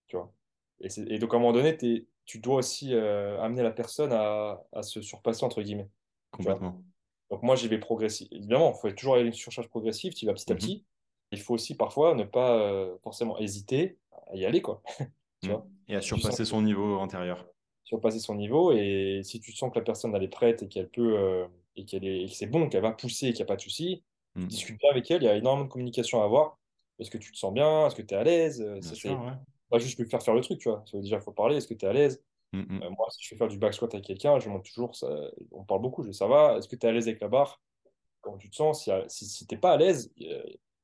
Tu vois et, et, donc à un moment donné, tu dois aussi euh, amener la personne à, à, se surpasser, entre guillemets. Complètement. Donc moi, j'y vais progressivement. Évidemment, il faut toujours aller une surcharge progressive, tu vas petit à mhm. petit. Il faut aussi parfois ne pas forcément hésiter à y aller, quoi. Mm. Et à surpasser son niveau antérieur. surpasser son niveau. Et si tu sens que la personne elle est prête et qu'elle peut euh, et qu'elle est, que c'est bon, qu'elle va pousser, qu'il n'y a pas de souci, mm. discute bien avec elle. Il y a énormément de communication à avoir. Est-ce que tu te sens bien? Est-ce que tu es à l'aise? Euh, pas juste lui faire faire le truc, tu vois. Déjà, il faut parler. Est-ce que tu es à l'aise? Mm, mm. Euh, Moi, si je fais faire du back squat avec quelqu'un, je montre toujours. Ça... On parle beaucoup. Je dis, ça va Est-ce que tu es à l'aise avec la barre? Comment tu te sens? Si, si, tu n'es pas à l'aise, il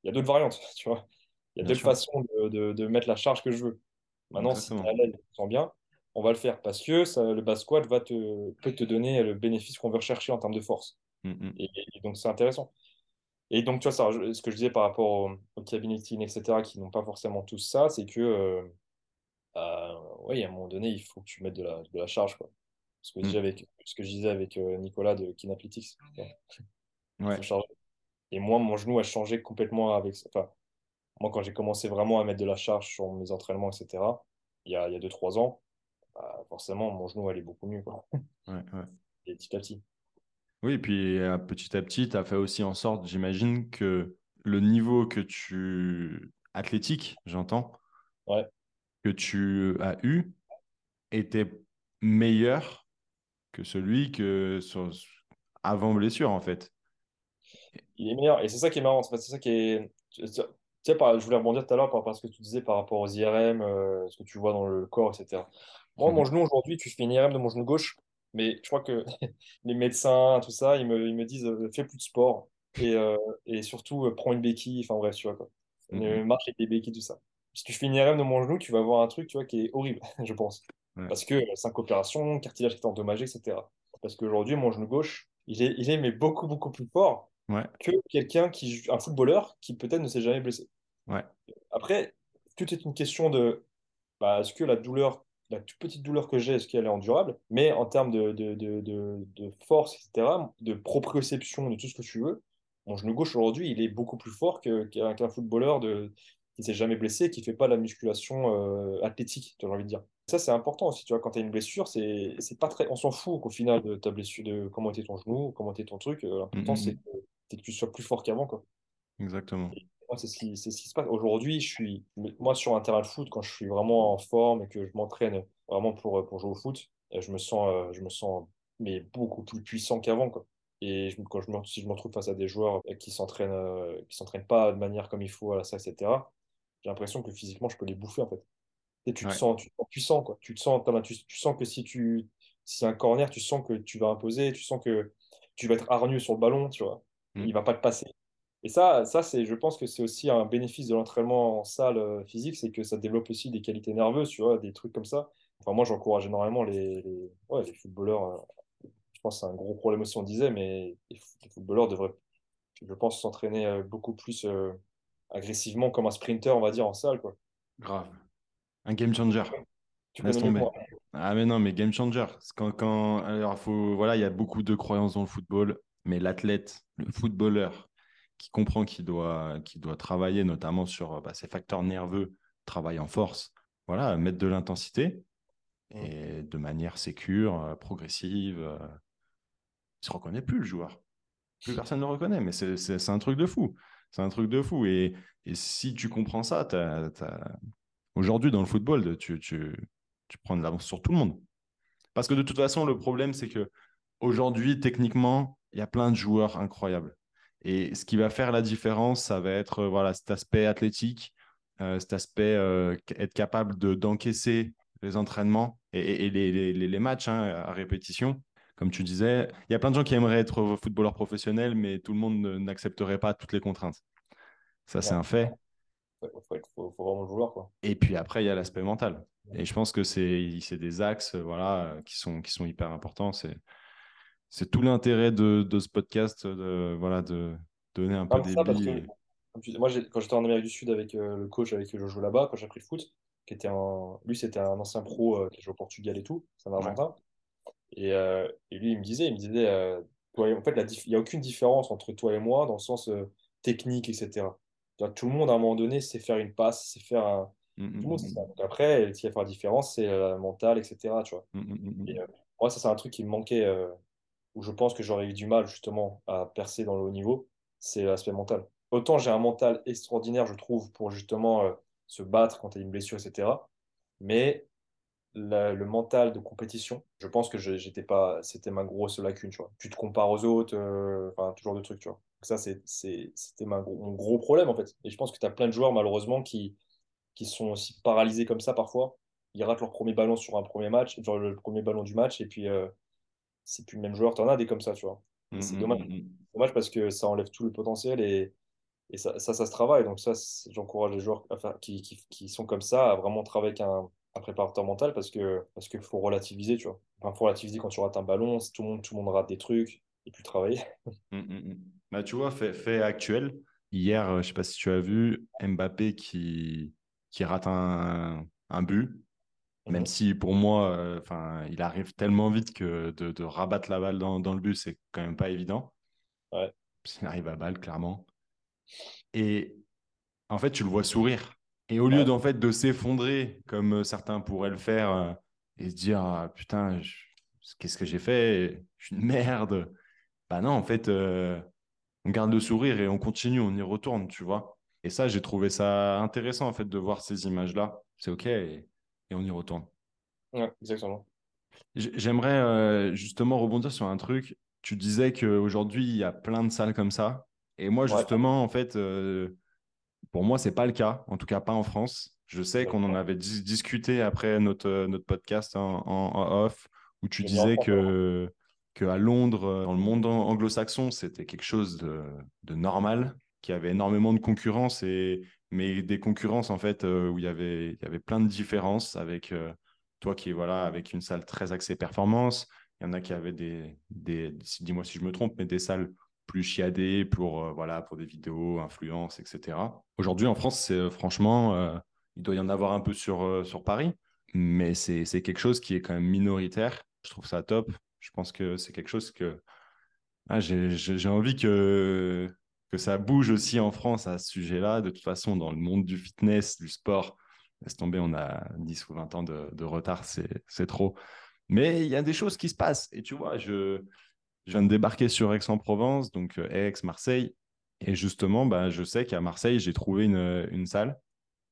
y a, d'autres variantes, tu vois. Il y a d'autres façons de, de, mettre la charge que je veux. Maintenant, si tu es à l'aise, tu te sens bien, on va le faire parce que ça, le back squat va te, peut te donner le bénéfice qu'on veut rechercher en termes de force. et, donc, c'est intéressant. Et donc, tu vois, ça, ce que je disais par rapport au, au etc., qui n'ont pas forcément tous ça, c'est que, euh, euh, oui, à un moment donné, il faut que tu mettes de la, de la charge. Quoi. Ce, que mm. avec, ce que je disais avec euh, Nicolas de Kinathletics. Ouais. Et moi, mon genou a changé complètement avec Enfin, moi, quand j'ai commencé vraiment à mettre de la charge sur mes entraînements, etc., il y a 2-3 ans, bah, forcément, mon genou allait beaucoup mieux. Quoi. Ouais, ouais. Et petit à petit. Oui, et puis euh, petit à petit, tu as fait aussi en sorte, j'imagine, que le niveau que tu. athlétique, j'entends, que tu as eu était meilleur que celui que avant blessure, en fait. Il est meilleur. Et c'est ça qui est marrant. C'est ça qui est. Tu sais, je voulais rebondir tout à l'heure par rapport à ce que tu disais par rapport aux IRM, euh, ce que tu vois dans le corps, etc. Moi, mon genou aujourd'hui, tu fais une IRM de mon genou gauche, mais je crois que les médecins, tout ça, ils me, ils me disent euh, fais plus de sport et, euh, et surtout euh, prends une béquille. Enfin bref, tu vois quoi. Mm marche avec des béquilles, tout ça. Si tu fais une IRM de mon genou, tu vas voir un truc tu vois, qui est horrible, je pense. Parce que cinq opérations, cartilage qui est endommagé, etc. Parce qu'aujourd'hui, mon genou gauche, il est, il est mais beaucoup, beaucoup plus fort que quelqu'un qui, un footballeur qui peut-être ne s'est jamais blessé. Ouais. Après, tout est une question de bah, est-ce que la douleur la toute petite douleur que j'ai, est-ce qu'elle est endurable? Mais en termes de, de, de, de, force, etc., de proprioception, de tout ce que tu veux, mon genou gauche aujourd'hui, il est beaucoup plus fort qu'un footballeur de, qui s'est jamais blessé, qui fait pas la musculation euh, athlétique, tu as envie de dire. Ça, c'est important aussi, tu vois, quand tu as une blessure, c'est pas très... on s'en fout qu'au final de ta blessure, de comment était ton genou, comment était ton truc. Euh, l'important, mm-hmm. c'est que, tu sois plus fort qu'avant. Quoi. Exactement c'est ce, qui, ce qui se passe. Aujourd'hui, je suis, moi, sur un terrain de foot, quand je suis vraiment en forme et que je m'entraîne vraiment pour, pour jouer au foot, je me sens, euh, je me sens mais beaucoup plus puissant qu'avant. Quoi. Et quand je me, si je me retrouve face à des joueurs qui s'entraînent, euh, qui s'entraînent pas de manière comme il faut à la salle, etc., j'ai l'impression que physiquement, je peux les bouffer, en fait. Et tu te sens, tu puissant, quoi. Tu te sens, tu, tu sens que si tu, si c'est un corner, tu sens que tu vas imposer, tu sens que tu vas être hargneux sur le ballon, tu vois. Mm. Il va pas te passer. Et ça, ça c'est, je pense que c'est aussi un bénéfice de l'entraînement en salle euh, physique, c'est que ça développe aussi des qualités nerveuses, tu vois, des trucs comme ça. Enfin, moi, j'encourage énormément les, les, ouais, les footballeurs. Euh, je pense que c'est un gros problème aussi, on disait, mais les, footballeurs devraient, je pense, s'entraîner euh, beaucoup plus agressivement comme un sprinter, on va dire, en salle, quoi. Grave. Un game changer. Tu Laisse tomber. Ah mais non, mais game changer. Quand, quand... Alors, faut... voilà, il y a beaucoup de croyances dans le football, mais l'athlète, le footballeur, qui comprend qu'il doit, doit travailler notamment sur bah, ses facteurs nerveux, travail en force, voilà, mettre de l'intensité et de manière sécure, euh, progressive. Euh, il se reconnaît plus le joueur. Plus personne ne le reconnaît, mais c'est un truc de fou. C'est un truc de fou. Et, et, si tu comprends ça, aujourd'hui dans le football, tu, tu, tu prends de l'avance sur tout le monde. Parce que de toute façon, le problème, c'est que aujourd'hui, techniquement, il y a plein de joueurs incroyables. Et ce qui va faire la différence, ça va être euh, voilà, cet aspect athlétique, euh, cet aspect euh, être capable d'encaisser les entraînements et, les, les, matchs hein, à répétition. Comme tu disais, il y a plein de gens qui aimeraient être footballeur professionnel, mais tout le monde n'accepterait pas toutes les contraintes. Ça, c'est un fait. Il faut, vraiment le vouloir. Quoi. Et puis après, il y a l'aspect mental. Et je pense que c'est des axes voilà, qui, sont, qui sont hyper importants. C'est c'est tout l'intérêt de, de, ce podcast, de, voilà, de donner un peu des billes. moi, quand j'étais en Amérique du Sud avec euh, le coach avec qui je jouais là-bas, quand j'ai appris le foot, qui était un... lui, c'était un ancien pro euh, qui joue au Portugal et tout, c'est un Argentin. Et, euh, et, lui, il me disait, il me disait, en fait, il n'y a aucune différence entre toi et moi dans le sens technique, etc. Tout le monde, à un moment donné, sait faire une passe, sait faire un. Mmh, tout le monde mmh, sait ça. Mmh. Donc après, ce qui va faire la différence, c'est la mentale, etc. Tu vois. Et, moi, ça, c'est un truc qui me manquait où je pense que j'aurais eu du mal justement à percer dans le haut niveau, c'est l'aspect mental. Autant j'ai un mental extraordinaire, je trouve, pour justement euh, se battre quand il y a une blessure, etc. Mais le mental de compétition, je pense que j'étais pas, c'était ma grosse lacune, tu vois. Tu te compares aux autres, euh, enfin, toujours de trucs, tu vois. ça, c'était mon gros problème, en fait. Et je pense que tu as plein de joueurs, malheureusement, qui, qui sont aussi paralysés comme ça parfois. Ils ratent leur premier ballon sur un premier match, genre le premier ballon du match, et puis euh, c'est plus le même joueur. Tu en as des comme ça, tu vois. c'est mmh, dommage. Mmh, dommage parce que ça enlève tout le potentiel et, et ça, ça, se travaille. Donc, ça, j'encourage les joueurs qui, qui, qui, sont comme ça à vraiment travailler avec un, un préparateur mental parce que parce qu'il faut relativiser, tu vois. Enfin, faut relativiser quand tu rates un ballon, tout le monde, tout le monde rate des trucs et puis travailler. Bah, tu vois, fait, fait actuel. Hier, euh, je sais pas si tu as vu Mbappé qui, qui rate un, un but. Même si pour moi, euh, il arrive tellement vite que de, de rabattre la balle dans, dans le but, c'est quand même pas évident. Ouais. Il arrive à balle, clairement. Et en fait, tu le vois sourire. Et au lieu d'en fait de s'effondrer comme euh, certains pourraient le faire euh, et se dire ah, putain qu'est-ce que j'ai fait? Je suis une merde bah non en fait euh, on garde le sourire et on continue on y retourne tu vois et ça j'ai trouvé ça intéressant en fait de voir ces images là c'est ok et, on y retourne. Ouais exactement. J'aimerais justement rebondir sur un truc. Tu disais qu'aujourd'hui il y a plein de salles comme ça. Et moi justement en fait pour moi, c'est pas le cas, en tout cas pas en France. Je sais qu'on en avait discuté après notre, euh, notre podcast en, off, où tu disais que, que à Londres, euh, dans le monde anglo-saxon, c'était quelque chose de, de normal, qu'il y avait énormément de concurrence, et, mais des concurrences en fait euh, où il y avait, y avait plein de différences avec toi qui est voilà, avec une salle très axée performance. Il y en a qui avaient des, dis-moi si je me trompe, mais des salles plus chiadé pour, euh, voilà, pour des vidéos, influence, etc. Aujourd'hui, en France, c'est euh, franchement, euh, il doit y en avoir un peu sur, sur Paris, mais c'est quelque chose qui est quand même minoritaire. Je trouve ça top. Je pense que c'est quelque chose que ah, j'ai envie que, que ça bouge aussi en France à ce sujet-là. De toute façon, dans le monde du fitness, du sport, laisse tomber, on a 10 ou 20 ans de, retard, c'est trop. Mais il y a des choses qui se passent. Et tu vois, je, viens de débarquer sur Aix-en-Provence, donc euh, Aix, Marseille. Et justement, bah, je sais qu'à Marseille, j'ai trouvé une, salle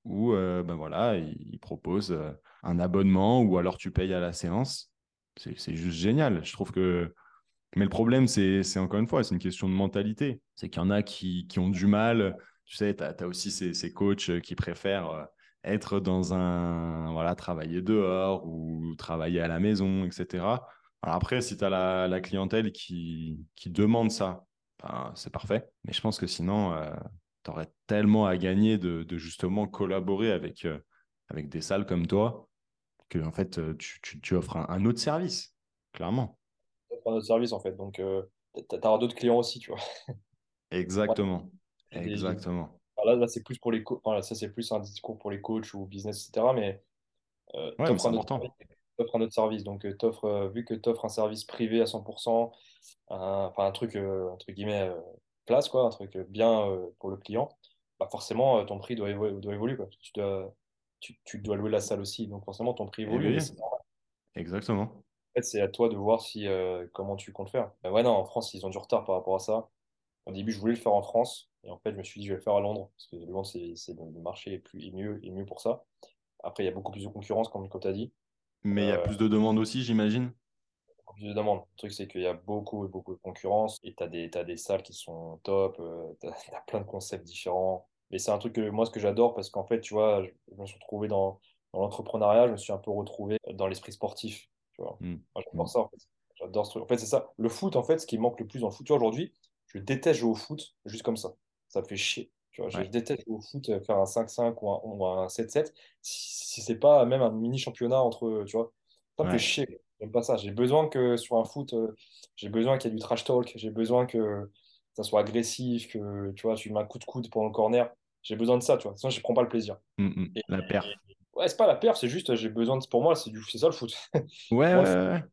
où euh, ben voilà, ils proposent euh, un abonnement ou alors tu payes à la séance. C'est juste génial. Je trouve que. Mais le problème, c'est encore une fois, c'est une question de mentalité. C'est qu'il y en a qui, qui, ont du mal. Tu sais, tu as, aussi ces, ces, coachs qui préfèrent être dans un. Voilà, travailler dehors ou travailler à la maison, etc. Après, si tu as la, clientèle qui, qui, demande ça, ben, c'est parfait. Mais je pense que sinon, euh, tu aurais tellement à gagner de, justement collaborer avec, euh, avec des salles comme toi que en fait, euh, tu, tu, offres un, autre service, clairement. Un autre service, en fait. Donc, tu auras d'autres clients aussi, tu vois. Exactement. Exactement. là, là c'est plus pour les ça, c'est plus un discours pour les coachs ou business, etc. Mais, ouais, c'est important t'offres un autre service. Donc, euh, offres, euh, vu que tu offres un service privé à 100%, enfin un truc, euh, entre guillemets, place, quoi, un truc bien pour le client, bah forcément, ton prix doit, doit évoluer. Quoi. Tu, dois, tu, tu, dois louer la salle aussi. Donc, forcément, ton prix évolue. Exactement. Fait, c'est à toi de voir si, comment tu comptes faire. Bah ouais, non, en France, ils ont du retard par rapport à ça. Au début, je voulais le faire en France. Et en fait, je me suis dit, je vais le faire à Londres. Parce que Londres, c'est, le marché est, plus, est, mieux, est mieux pour ça. Après, il y a beaucoup plus de concurrence, comme, comme tu as dit. Mais il y a euh, plus de demandes aussi, j'imagine plus de demandes. Le truc, c'est qu'il y a beaucoup et beaucoup de concurrence et tu as des, des salles qui sont top, euh, tu as, plein de concepts différents. Mais c'est un truc que moi, ce que j'adore, parce qu'en fait, tu vois, je, me suis retrouvé dans, dans l'entrepreneuriat, je me suis un peu retrouvé dans l'esprit sportif. Tu vois. Mmh. J'adore mmh. ça, en fait. J'adore ce truc. En fait, c'est ça. Le foot, en fait, ce qui manque le plus dans le foot, aujourd'hui, je déteste jouer au foot juste comme ça. Ça me fait chier. Tu vois, Je déteste jouer au foot, euh, faire un 5-5 ou un, 7-7. Si, si c'est pas même un mini championnat entre, tu vois, ça me fait chier. J'aime pas ça. J'ai besoin que sur un foot, euh, j'ai besoin qu'il y ait du trash talk. J'ai besoin que ça soit agressif, que tu vois, tu mets un coup de coude pendant le corner. J'ai besoin de ça, tu vois. Sinon, je prends pas le plaisir. Mmh, mmh. la perf. Ouais, c'est pas la perf, c'est juste, j'ai besoin de. Pour moi, c'est du... ça le foot. Ouais, ouais, ouais.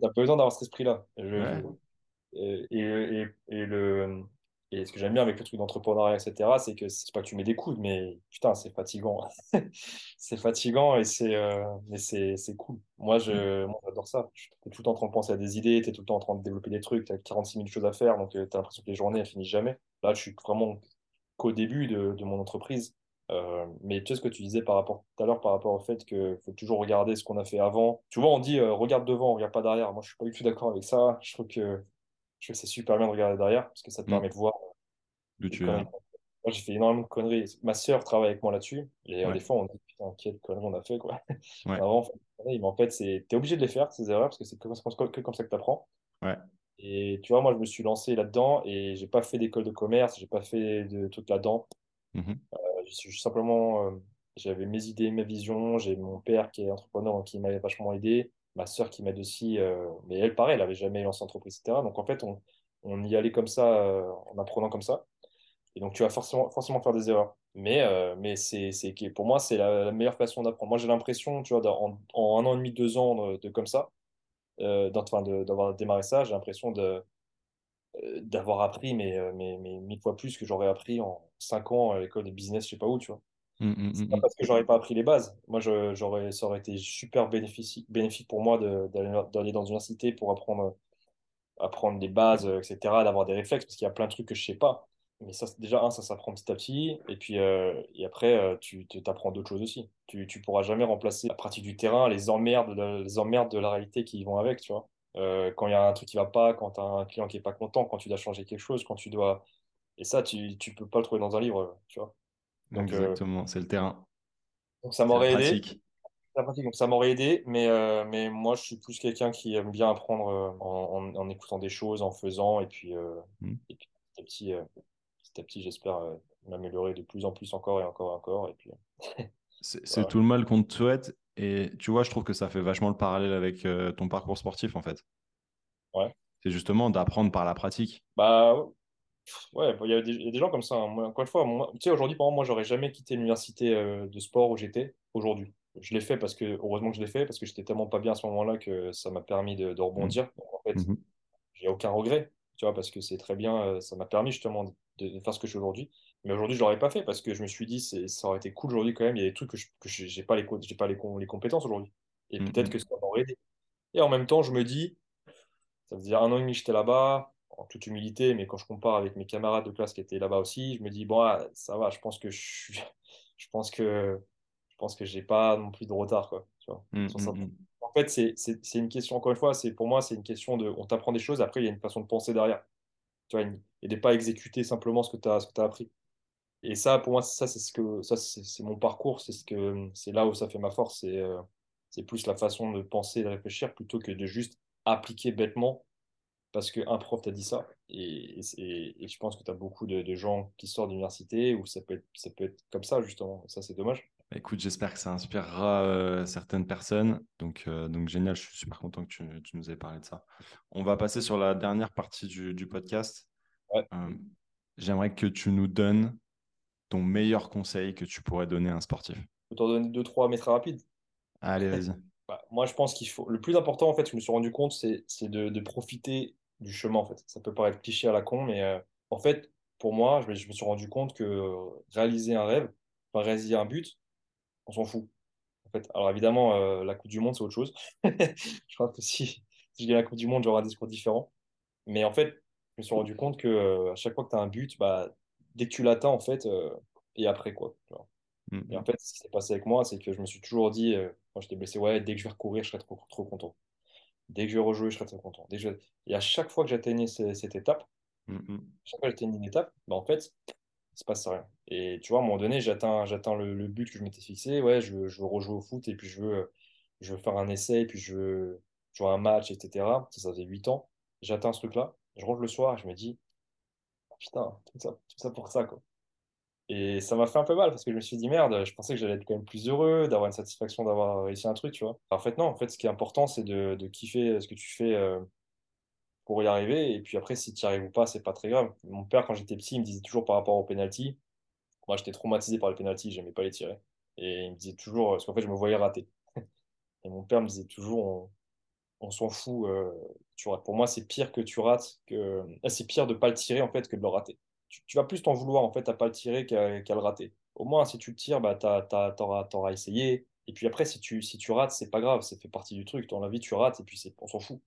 T'as besoin d'avoir cet esprit-là. Et, et, et, le, et ce que j'aime bien avec le truc d'entrepreneuriat, etc., c'est que c'est pas que tu mets des coudes, mais putain, c'est fatigant. c'est fatigant et c'est euh, c'est cool. Moi, je, mm. j'adore ça. Tu es tout le temps en train de penser à des idées, tu es tout le temps en train de développer des trucs, tu as 46 000 choses à faire, donc euh, tu as l'impression que les journées, elles finissent jamais. Là, je suis vraiment qu'au début de, de, mon entreprise. Euh, mais tu sais ce que tu disais par rapport tout à l'heure par rapport au fait qu'il faut toujours regarder ce qu'on a fait avant. Tu vois, on dit euh, regarde devant, regarde pas derrière. Moi, je suis pas du tout d'accord avec ça. Je trouve que, je c'est super bien de regarder derrière parce que ça te mm. permet de voir. Tu Moi, j'ai fait énormément de conneries. Ma sœur travaille avec moi là-dessus. Et des fois, on dit putain, quelle connerie on a fait quoi. Avant, mais en fait, tu es obligé de les faire, ces erreurs, parce que c'est que, comme ça que tu apprends. Ouais. Et tu vois, moi, je me suis lancé là-dedans et j'ai pas fait d'école de commerce, j'ai pas fait de trucs là-dedans. Mm simplement, euh, j'avais mes idées, mes visions. J'ai mon père qui est entrepreneur qui m'avait vachement aidé, ma soeur qui m'aide aussi, euh, mais elle, pareil, elle n'avait jamais lancé entreprise, etc. Donc en fait, on, on y allait comme ça, euh, en apprenant comme ça. Et donc tu vas forcément, forcément faire des erreurs. Mais, mais c'est, c'est, pour moi, c'est la, meilleure façon d'apprendre. Moi, j'ai l'impression, tu vois, en, un an et demi, deux ans de, comme ça, d'avoir démarré ça, j'ai l'impression de, d'avoir appris mais, euh, mais, mais, mille fois plus que j'aurais appris en cinq ans à l'école de business, je sais pas où, tu vois. Mmh, mmh, c'est pas mmh, parce que j'aurais pas appris les bases. Moi, j'aurais, ça aurait été super bénéfique, bénéfique pour moi d'aller dans une université pour apprendre, apprendre des bases, etc., d'avoir des réflexes, parce qu'il y a plein de trucs que je sais pas. Mais ça, déjà, un, ça s'apprend petit à petit. Et puis, euh, et après, tu t'apprends d'autres choses aussi. Tu, tu pourras jamais remplacer la pratique du terrain, les emmerdes, les emmerdes de la réalité qui vont avec, tu vois. Euh, quand il y a un truc qui va pas, quand tu as un client qui est pas content, quand tu dois changer quelque chose, quand tu dois. Et ça, tu, tu peux pas le trouver dans un livre, tu vois. Donc, euh, Exactement, c'est le terrain. Donc ça m'aurait aidé. Pratique, donc ça m'aurait aidé, mais, euh, mais moi je suis plus quelqu'un qui aime bien apprendre en, en, écoutant des choses, en faisant, et puis, mmh. et puis petit à petit, petit, petit j'espère m'améliorer de plus en plus encore et encore et encore. Et puis, c'est tout le mal qu'on te souhaite. Et tu vois, je trouve que ça fait vachement le parallèle avec euh, ton parcours sportif, en fait. Ouais. C'est justement d'apprendre par la pratique. Bah ouais, il y, a des gens comme ça. Hein. encore une fois, tu sais, aujourd'hui, par exemple, moi, j'aurais jamais quitté l'université euh, de sport où j'étais aujourd'hui. Je l'ai fait parce que, heureusement que je l'ai fait, parce que j'étais tellement pas bien à ce moment-là que ça m'a permis de, rebondir. Mmh. Donc, en fait, mmh j'ai aucun regret, tu vois, parce que c'est très bien, euh, ça m'a permis justement de, de, faire ce que je fais aujourd'hui. Mais aujourd'hui, je l'aurais pas fait parce que je me suis dit, ça aurait été cool aujourd'hui quand même. Il y a des trucs que je n'ai pas, les, pas les, les compétences aujourd'hui. Et mm, peut-être mm. que ça m'aurait aidé. Et en même temps, je me dis, ça veut dire un an et demi que j'étais là-bas, en toute humilité, mais quand je compare avec mes camarades de classe qui étaient là-bas aussi, je me dis, bon, ah, ça va, je pense que je je pense que je pense que j'ai pas non plus de retard. Quoi, tu vois, mm, En fait, c'est une question, encore une fois, c'est pour moi, c'est une question de. On t'apprend des choses, après, il y a une façon de penser derrière. Tu vois, et de ne pas exécuter simplement ce que tu as, ce que as appris. Et ça, pour moi, ça, c'est ce que ça, c'est mon parcours, c'est ce que c'est là où ça fait ma force. C'est euh, c'est plus la façon de penser, de réfléchir, plutôt que de juste appliquer bêtement parce qu'un prof t'a dit ça. Et, et, je pense que tu as beaucoup de, gens qui sortent d'université où ça peut, être, ça peut être comme ça, justement. ça, c'est dommage. Bah, écoute, j'espère que ça inspirera euh, certaines personnes. Donc, euh, donc, génial, je suis super content que tu, tu, nous aies parlé de ça. On va passer sur la dernière partie du, du podcast. J'aimerais que tu nous donnes ton meilleur conseil que tu pourrais donner à un sportif? Je peux t'en donner deux, trois, mais très rapides. Allez, vas-y. Bah, moi, je pense qu'il faut. Le plus important, en fait, je me suis rendu compte, c'est de, de, profiter du chemin, en fait. Ça peut paraître cliché à la con, mais euh, en fait, pour moi, je me, je me, suis rendu compte que réaliser un rêve, enfin, réaliser un but, on s'en fout. En fait. Alors, évidemment, euh, la Coupe du Monde, c'est autre chose. je crois que si, si je gagne la Coupe du Monde, j'aurai un discours différent. Mais en fait, je me suis rendu compte que euh, à chaque fois que tu as un but, bah, dès que tu l'atteins, en fait, euh, et après, quoi. Mm, et en mm. fait, ce qui s'est passé avec moi, c'est que je me suis toujours dit, euh, quand j'étais blessé, ouais, dès que je vais recourir, je serai trop, trop content. Dès que je vais rejouer, je serai trop content. Dès Et à chaque fois que j'atteignais cette étape, mm, chaque fois que j'atteignais une étape, bah, en fait, il se passe rien. Et tu vois, à un moment donné, j'atteins, j'atteins le, but que je m'étais fixé. Ouais, je veux, je veux rejouer au foot et puis je veux, je veux faire un essai et puis je veux jouer un match, etc. Ça, ça faisait 8 ans. J'atteins ce truc-là. Je rentre le soir et je me dis, putain, tout ça, tout ça pour ça, quoi. Et ça m'a fait un peu mal parce que je me suis dit, merde, je pensais que j'allais être quand même plus heureux, d'avoir une satisfaction d'avoir réussi un truc, tu vois. En fait, non, en fait, ce qui est important, c'est de, kiffer ce que tu fais euh, pour y arriver. Et puis après, si tu y arrives ou pas, c'est pas très grave. Mon père, quand j'étais petit, il me disait toujours par rapport au penalty, moi, j'étais traumatisé par les penalty, j'aimais pas les tirer. Et il me disait toujours, parce qu'en fait, je me voyais rater. Et mon père me disait toujours, on s'en fout. Euh, tu Pour moi, c'est pire que tu rates, que euh, c'est pire de pas le tirer en fait que de le rater. Tu, vas plus t'en vouloir en fait à pas le tirer qu'à le rater. Au moins, si tu le tires, bah, t'auras auras essayé. Et puis après, si tu, si tu rates, c'est pas grave, ça fait partie du truc. Dans la vie, tu rates et puis on s'en fout.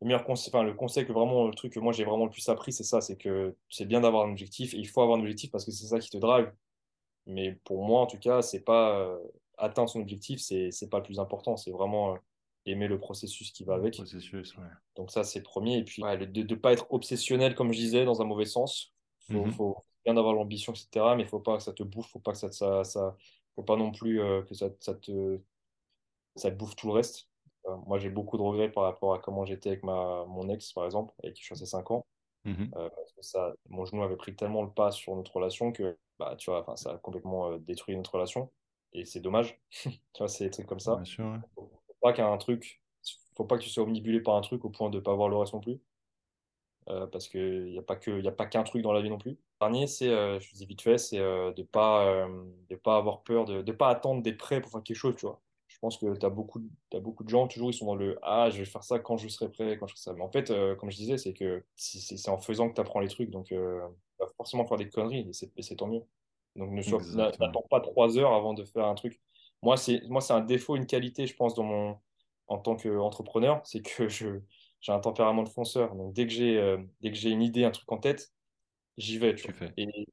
Le meilleur conseil, enfin, le conseil que vraiment, le truc que moi j'ai vraiment le plus appris, c'est ça, c'est que c'est bien d'avoir un objectif et il faut avoir un objectif parce que c'est ça qui te drive. Mais pour moi, en tout cas, c'est pas atteindre son objectif, c'est pas le plus important. C'est vraiment aimer le processus qui va avec. Processus, ouais. Donc ça, c'est premier. Et puis, de ne pas être obsessionnel, comme je disais, dans un mauvais sens. Il faut, mm-hmm. faut, bien avoir l'ambition, etc. Mais il ne faut pas que ça te bouffe, faut pas que ça, ça, ça faut pas non plus que ça, ça, te, ça te bouffe tout le reste. moi, j'ai beaucoup de regrets par rapport à comment j'étais avec ma, mon ex, par exemple, avec qui je suis resté 5 ans. Mm-hmm. parce que ça, mon genou avait pris tellement le pas sur notre relation que bah, tu vois, ça a complètement détruit notre relation. Et c'est dommage. tu vois, c'est des trucs comme ça. Bien sûr, ouais. Pas qu'un truc, faut pas que tu sois omnibulé par un truc au point de ne pas voir le reste non plus. Euh, parce qu'il n'y a pas que, y a pas qu'un truc dans la vie non plus. Le dernier, c'est, euh, je vous dis vite fait, c'est euh, de pas, de pas avoir peur, de ne pas attendre d'être prêt pour faire quelque chose, tu vois. Je pense que tu as beaucoup, as beaucoup de gens, toujours, ils sont dans le Ah, je vais faire ça quand je serai prêt, quand je serai ça. Mais en fait, comme je disais, c'est que c'est en faisant que tu apprends les trucs. Donc, tu vas forcément faire des conneries et c'est tant mieux. Donc, ne n'attends pas trois heures avant de faire un truc. Moi, c'est moi, c'est un défaut, une qualité, je pense, dans mon, en tant qu'entrepreneur, c'est que je, j'ai un tempérament de fonceur. Donc, dès que j'ai euh, dès que j'ai une idée, un truc en tête, j'y vais. Tu. Et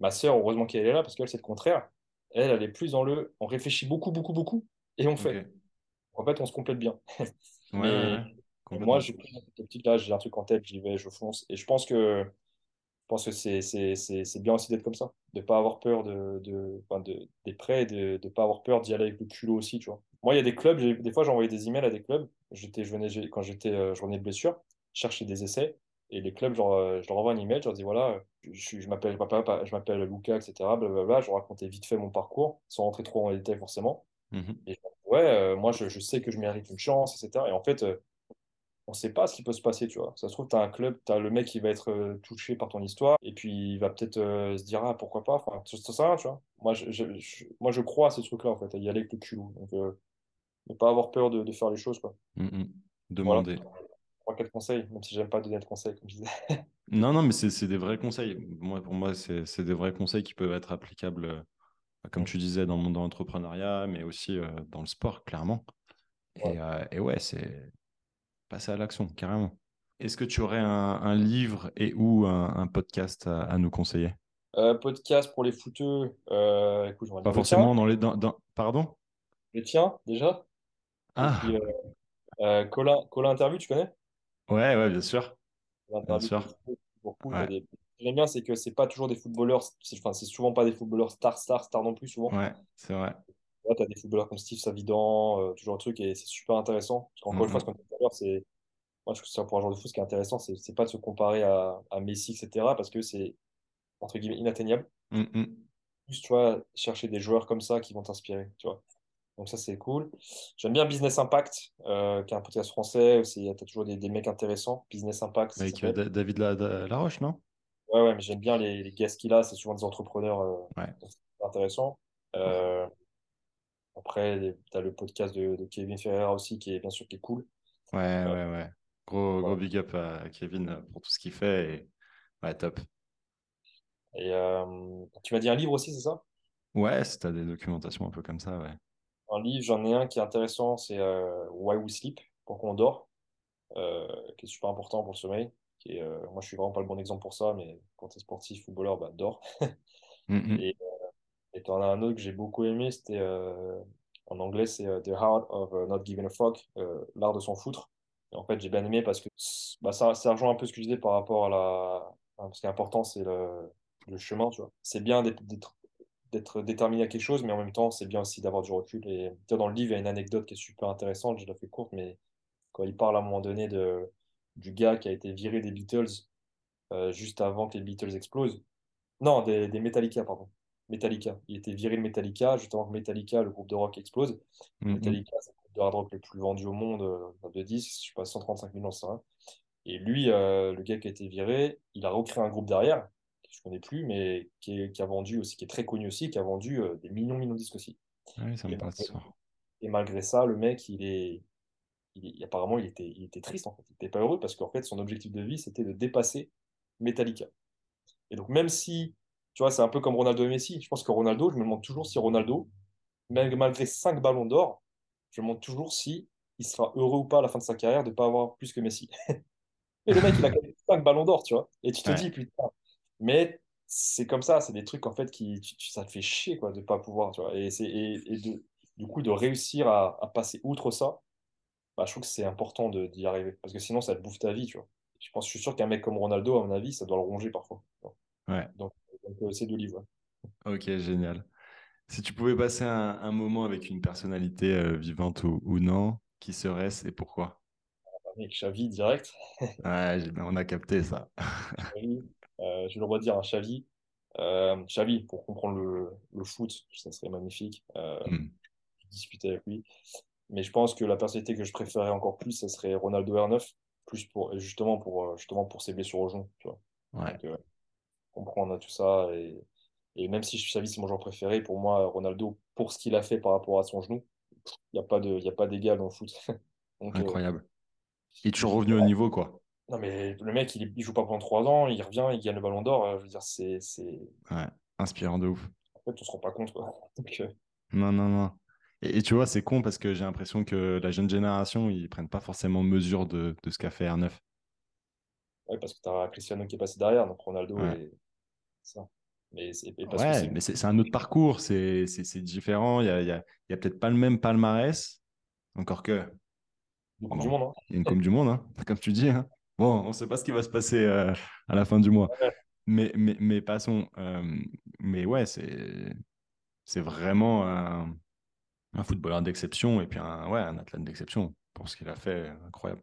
ma sœur, heureusement qu'elle est là, parce qu'elle, c'est le contraire. Elle, elle est plus dans le on réfléchit beaucoup, beaucoup, beaucoup, et on fait. En fait, on se complète bien. Mais moi, j'ai là, j'ai un truc en tête, j'y vais, je fonce. Et je pense que je pense que c'est bien aussi d'être comme ça, de ne pas avoir peur de, de, de des prêts de ne pas avoir peur d'y aller avec le culot aussi, tu vois. Moi, il y a des clubs, des fois, j'envoyais des emails à des clubs. J'étais, je venais, quand j'étais, euh, je revenais de blessure, chercher des essais. Et les clubs, genre, euh, je leur envoie un email, je leur dis voilà, je, je m'appelle papa, je m'appelle Luca, etc. Blablabla. Je leur racontais vite fait mon parcours, sans rentrer trop en détail forcément. Mhm. Et ouais, euh, moi, je, je, sais que je mérite une chance, etc. Et en fait, on ne sait pas ce qui peut se pasyer, tu vois. Ça se trouve, tu as un club, tu as le mec qui va être euh, touché par ton histoire, et puis il va peut-être euh, se dire, ah, pourquoi pas, enfin, ça, ça, tu vois. Moi je, moi, je crois à ces trucs-là, en fait, à y aller avec le culot. Donc, euh, ne pas avoir peur de, faire les choses, quoi. Mm, mm. Demander. Trois, quatre conseils, même si j'aime pas donner de conseils, comme je disais. non, non, mais c'est des vrais conseils. Moi, pour moi, c'est des vrais conseils qui peuvent être applicables, comme tu disais, dans le monde de l'entrepreneuriat, mais aussi dans le sport, clairement. Et, et ouais, c'est passer à l'action, carrément. Est-ce que tu aurais un, livre et ou un, podcast à, nous conseiller? Euh, Podcast pour les footeux. Euh, écoute, Pas forcément dans les. Dans, Pardon? Le tien, déjà? Ah. euh, Colin, Colin Interview, tu connais? Ouais, ouais, bien sûr. Bien sûr. J'aime bien, c'est que c'est pas toujours des footballeurs, enfin, c'est souvent pas des footballeurs stars, stars, stars non plus, souvent. Ouais, c'est vrai. Tu as des footballeurs comme Steve Savidan, euh, toujours un truc, et c'est super intéressant. Parce qu'encore une fois, ce qu'on dit tout à l'heure, c'est. Moi, je trouve que pour un joueur de foot, ce qui est intéressant, c'est, pas de se comparer à, à Messi, etc., parce que c'est, entre guillemets, inatteignable. Juste, tu vois, chercher des joueurs comme ça qui vont t'inspirer, tu vois. Donc, ça, c'est cool. J'aime bien Business Impact, euh, qui est un podcast français. Tu as toujours des, des, mecs intéressants. Business Impact. Avec euh, David Laroche, non? Ouais, ouais, mais j'aime bien les, les guests qu'il a. C'est souvent des entrepreneurs ouais. intéressants. Euh, après, tu as le podcast de, Kevin Ferreira aussi, qui est bien sûr qui est cool. Ouais, ouais, ouais. Gros, gros big up à Kevin pour tout ce qu'il fait. Et... Ouais, top. Et euh, tu m'as dit un livre aussi, c'est ça? Ouais, si tu as des documentations un peu comme ça, ouais. Un livre, j'en ai un qui est intéressant, c'est euh, Why We Sleep, pourquoi on dort, euh, qui est super important pour le sommeil. Qui est, moi, je suis vraiment pas le bon exemple pour ça, mais quand tu es sportif, footballeur, bah, dors. Mm, mm. Et et tu en as un autre que j'ai beaucoup aimé, c'était euh, en anglais, c'est euh, The Art of euh, Not Giving a Fuck, l'art de s'en foutre. Et en fait, j'ai bien aimé parce que bah, ça, rejoint un peu ce que je disais par rapport à la. ce qui est important, c'est le, le, chemin, tu vois. C'est bien d'être déterminé à quelque chose, mais en même temps, c'est bien aussi d'avoir du recul. Et dans le livre, il y a une anecdote qui est super intéressante, je la fais courte, mais quand il parle à un moment donné de, du gars qui a été viré des Beatles juste avant que les Beatles explosent. Non, des, des Metallica, pardon. Metallica. Il était viré de Metallica, justement Metallica, le groupe de rock, explose. Mm-hmm. Metallica, c'est le groupe de hard rock le plus vendu au monde euh, de 10, je sais pas, 135 millions, ça. Et lui, euh, le gars qui a été viré, il a recréé un groupe derrière, que je connais plus, mais qui, a vendu aussi, qui est très connu aussi, qui a vendu euh, des millions, millions de disques aussi. Ça me et malgré ça, le mec, il est, il apparemment, il était, il était triste en fait. Il n'était pas heureux parce qu'en fait, son objectif de vie, c'était de dépasser Metallica. Et donc, même si tu vois, c'est un peu comme Ronaldo et Messi. Je pense que Ronaldo, je me demande toujours si Ronaldo, malgré 5 ballons d'or, je me demande toujours si il sera heureux ou pas à la fin de sa carrière de ne pas avoir plus que Messi. et le mec, il a 5 ballons d'or, tu vois. Et tu te dis, putain. Mais c'est comme ça, c'est des trucs en fait qui ça te fait chier quoi de pas pouvoir, tu vois. Et c'est et, de, du coup de réussir à, passer outre ça, bah, je trouve que c'est important d'y arriver parce que sinon ça te bouffe ta vie, tu vois. Je pense, je suis sûr qu'un mec comme Ronaldo, à mon avis, ça doit le ronger parfois. Ouais. Donc, donc c'est de livres. Ok, génial. Si tu pouvais passer un, moment avec une personnalité euh, vivante ou, ou, non, qui serait-ce et pourquoi? Avec Xavi direct. ouais, on a capté ça. Euh, je le redire, un Xavi. Euh, Xavi, pour comprendre le, le, foot, ça serait magnifique. Euh, hmm. Discuter avec lui. Mais je pense que la personnalité que je préférerais encore plus, ça serait Ronaldo R9, plus pour, justement, pour, justement pour ses blessures au genou. Tu vois. Ouais. Comprendre tout ça. Et, et même si Xavi, c'est mon joueur préféré, pour moi, Ronaldo, pour ce qu'il a fait par rapport à son genou, il n'y a pas d'égal dans le foot. Incroyable. il est toujours revenu au niveau, quoi. Non, mais le mec, il, joue pas pendant trois ans, il revient, il gagne le ballon d'or. Euh, je veux dire, c'est. Ouais, inspirant de ouf. En fait, on se rend pas compte, quoi. Euh, non, non, non. Et, tu vois, c'est con parce que j'ai l'impression que la jeune génération, ils prennent pas forcément mesure de, de ce qu'a fait R9. Ouais, parce que tu as Cristiano qui est passé derrière, donc Ronaldo et ça. Mais c'est ouais, un autre parcours, c'est différent. Il y a, y a, y a peut-être pas le même palmarès, encore que. Une Coupe du Monde. Hein. Il y a une Coupe du Monde, hein, comme tu dis. Hein. Bon, on ne sait pas ce qui va se passer euh, à la fin du mois. Mais, mais, mais passons. Euh, mais ouais, c'est vraiment un, un footballeur d'exception et puis un, ouais, un athlète d'exception pour ce qu'il a fait. Incroyable.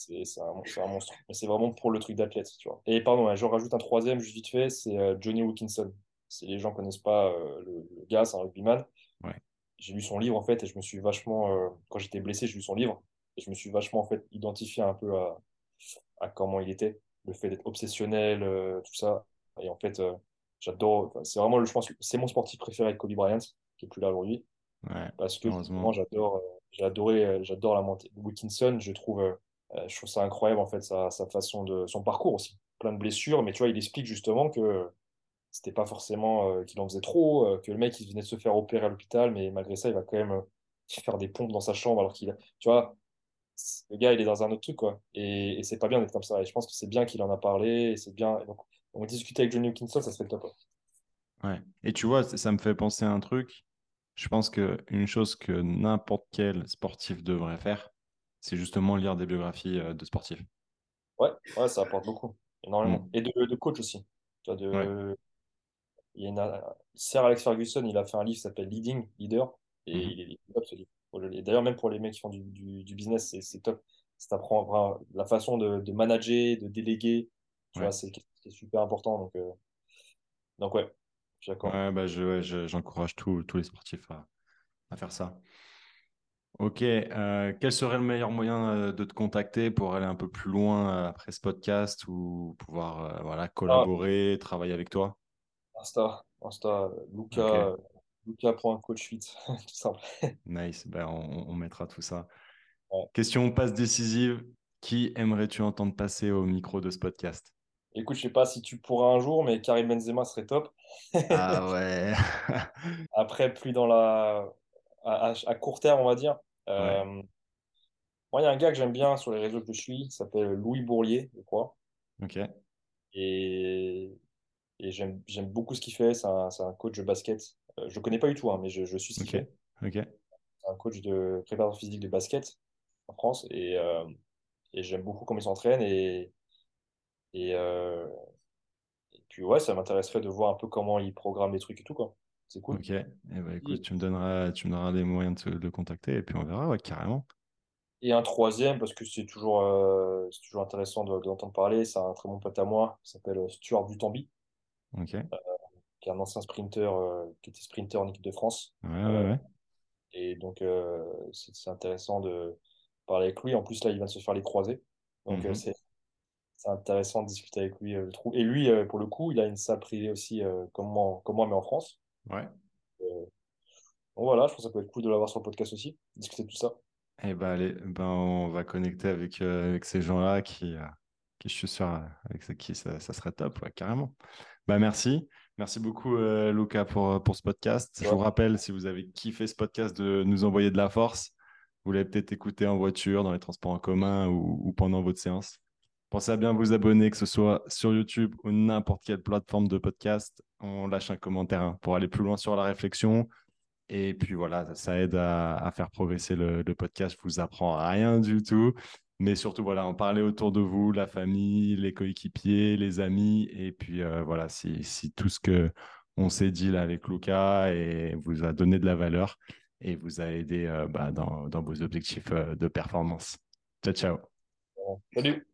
C'est un, un, monstre. Mais c'est vraiment pour le truc d'athlète, tu vois. Et pardon, je rajoute un troisième, juste vite fait, c'est euh, Johnny Wilkinson. Si les gens connaissent pas le, gars, c'est un rugbyman. Ouais. J'ai lu son livre, en fait, et je me suis vachement... quand j'étais blessé, j'ai lu son livre. Et je me suis vachement, en fait, identifié un peu à, à comment il était, le fait d'être obsessionnel, euh, tout ça. Et en fait, euh, j'adore, c'est vraiment, je pense c'est mon sportif préféré, Kobe Bryant, qui est plus là aujourd'hui. parce que moi, j'adore, euh, j'ai adoré, j'adore la montée. Wilkinson, je trouve, je trouve ça incroyable, en fait, sa, façon de, son parcours aussi. Plein de blessures, mais tu vois, il explique justement que c'était pas forcément qu'il en faisait trop, que le mec, il venait de se faire opérer à l'hôpital, mais malgré ça, il va quand même faire des pompes dans sa chambre alors qu'il, tu vois, le gars, il est dans un autre truc, quoi. Et, c'est pas bien d'être comme ça. Et je pense que c'est bien qu'il en a parlé. Et c'est bien. donc, on discuter avec Johnny Hawkinson, ça serait le top. Ouais. Et tu vois, ça me fait penser à un truc. Je pense qu'une chose que n'importe quel sportif devrait faire, c'est justement lire des biographies euh, de sportifs. Ouais, ouais ça apporte beaucoup, énormément. Mm. Et de, de, coach aussi. De, il y a une... Sir Alex Ferguson, il a fait un livre qui s'appelle Leading, Leader, et mm-hmm. il est top ce livre. D'ailleurs, même pour les mecs qui font du, du, business, c'est top. Ça t'apprend la façon de, de, manager, de déléguer. Tu vois, c'est super important. Donc, euh, donc ouais, je d'accord. Ouais, bah, j'encourage tous les sportifs à, à, faire ça. Ok, euh, quel serait le meilleur moyen euh, de te contacter pour aller un peu plus loin après ce podcast ou pouvoir voilà, collaborer, travailler avec toi? Insta, Insta, Luca, Luca.coachfit, tout simple. Nice, ben, on, mettra tout ça. Question passe décisive. Qui aimerais-tu entendre passer au micro de ce podcast? Écoute, je sais pas si tu pourras un jour, mais Karim Benzema serait top. ah ouais. Après, plus dans la. À, court terme, on va dire. Euh, moi, il y a un gars que j'aime bien sur les réseaux que je suis, il s'appelle Louis Bourlier, je crois. Ok. Et, et j'aime beaucoup ce qu'il fait. C'est un, un, coach de basket euh, je ne connais pas du tout, hein, mais je, suis ce qu'il C'est un coach de préparateur physique de basket en France et, euh, et j'aime beaucoup comment il s'entraîne et, et, euh, et, puis ouais, ça m'intéresserait de voir un peu comment il programme les trucs et tout quoi. C'est cool. Ok, et eh ben, écoute, tu me donneras, tu me donneras des moyens de, le contacter et puis on verra, ouais, carrément. Et un troisième, parce que c'est toujours, c'est toujours intéressant d'entendre parler, c'est un très bon pote à moi, qui s'appelle Stuart Butambi. Ok qui est un ancien sprinter, euh, qui était sprinter en équipe de France. Ouais, ouais, ouais. Et donc, euh, c'est intéressant de parler avec lui. En plus, là, il vient de se faire les croisés. Donc, mhm. c'est intéressant de discuter avec lui. Et lui, pour le coup, il a une salle privée aussi, comme, moi, comme moi, mais en France. Ouais. donc voilà, je pense que ça peut être cool de l'avoir sur le podcast aussi, discuter de tout ça. Eh ben, allez, ben, on va connecter avec, avec ces gens-là qui, qui, je suis sûr, avec qui ça, ça serait top, ouais, carrément. Bah, merci. Merci beaucoup, euh, Luca, pour, pour ce podcast. Je vous rappelle, si vous avez kiffé ce podcast, de nous envoyer de la force. Vous l'avez peut-être écouté en voiture, dans les transports en commun ou, pendant votre séance. Pensez à bien vous abonner, que ce soit sur YouTube ou n'importe quelle plateforme de podcast. On lâche un commentaire hein, pour aller plus loin sur la réflexion. Et puis voilà, ça aide à, faire progresser le, podcast. Je vous apprends rien du tout. Mais surtout, voilà, en parler autour de vous, la famille, les coéquipiers, les amis. Et puis euh, voilà, si, tout ce que on s'est dit là avec Luca et vous a donné de la valeur et vous a aidé euh, bah, dans, dans, vos objectifs euh, de performance. Ciao, ciao. Salut.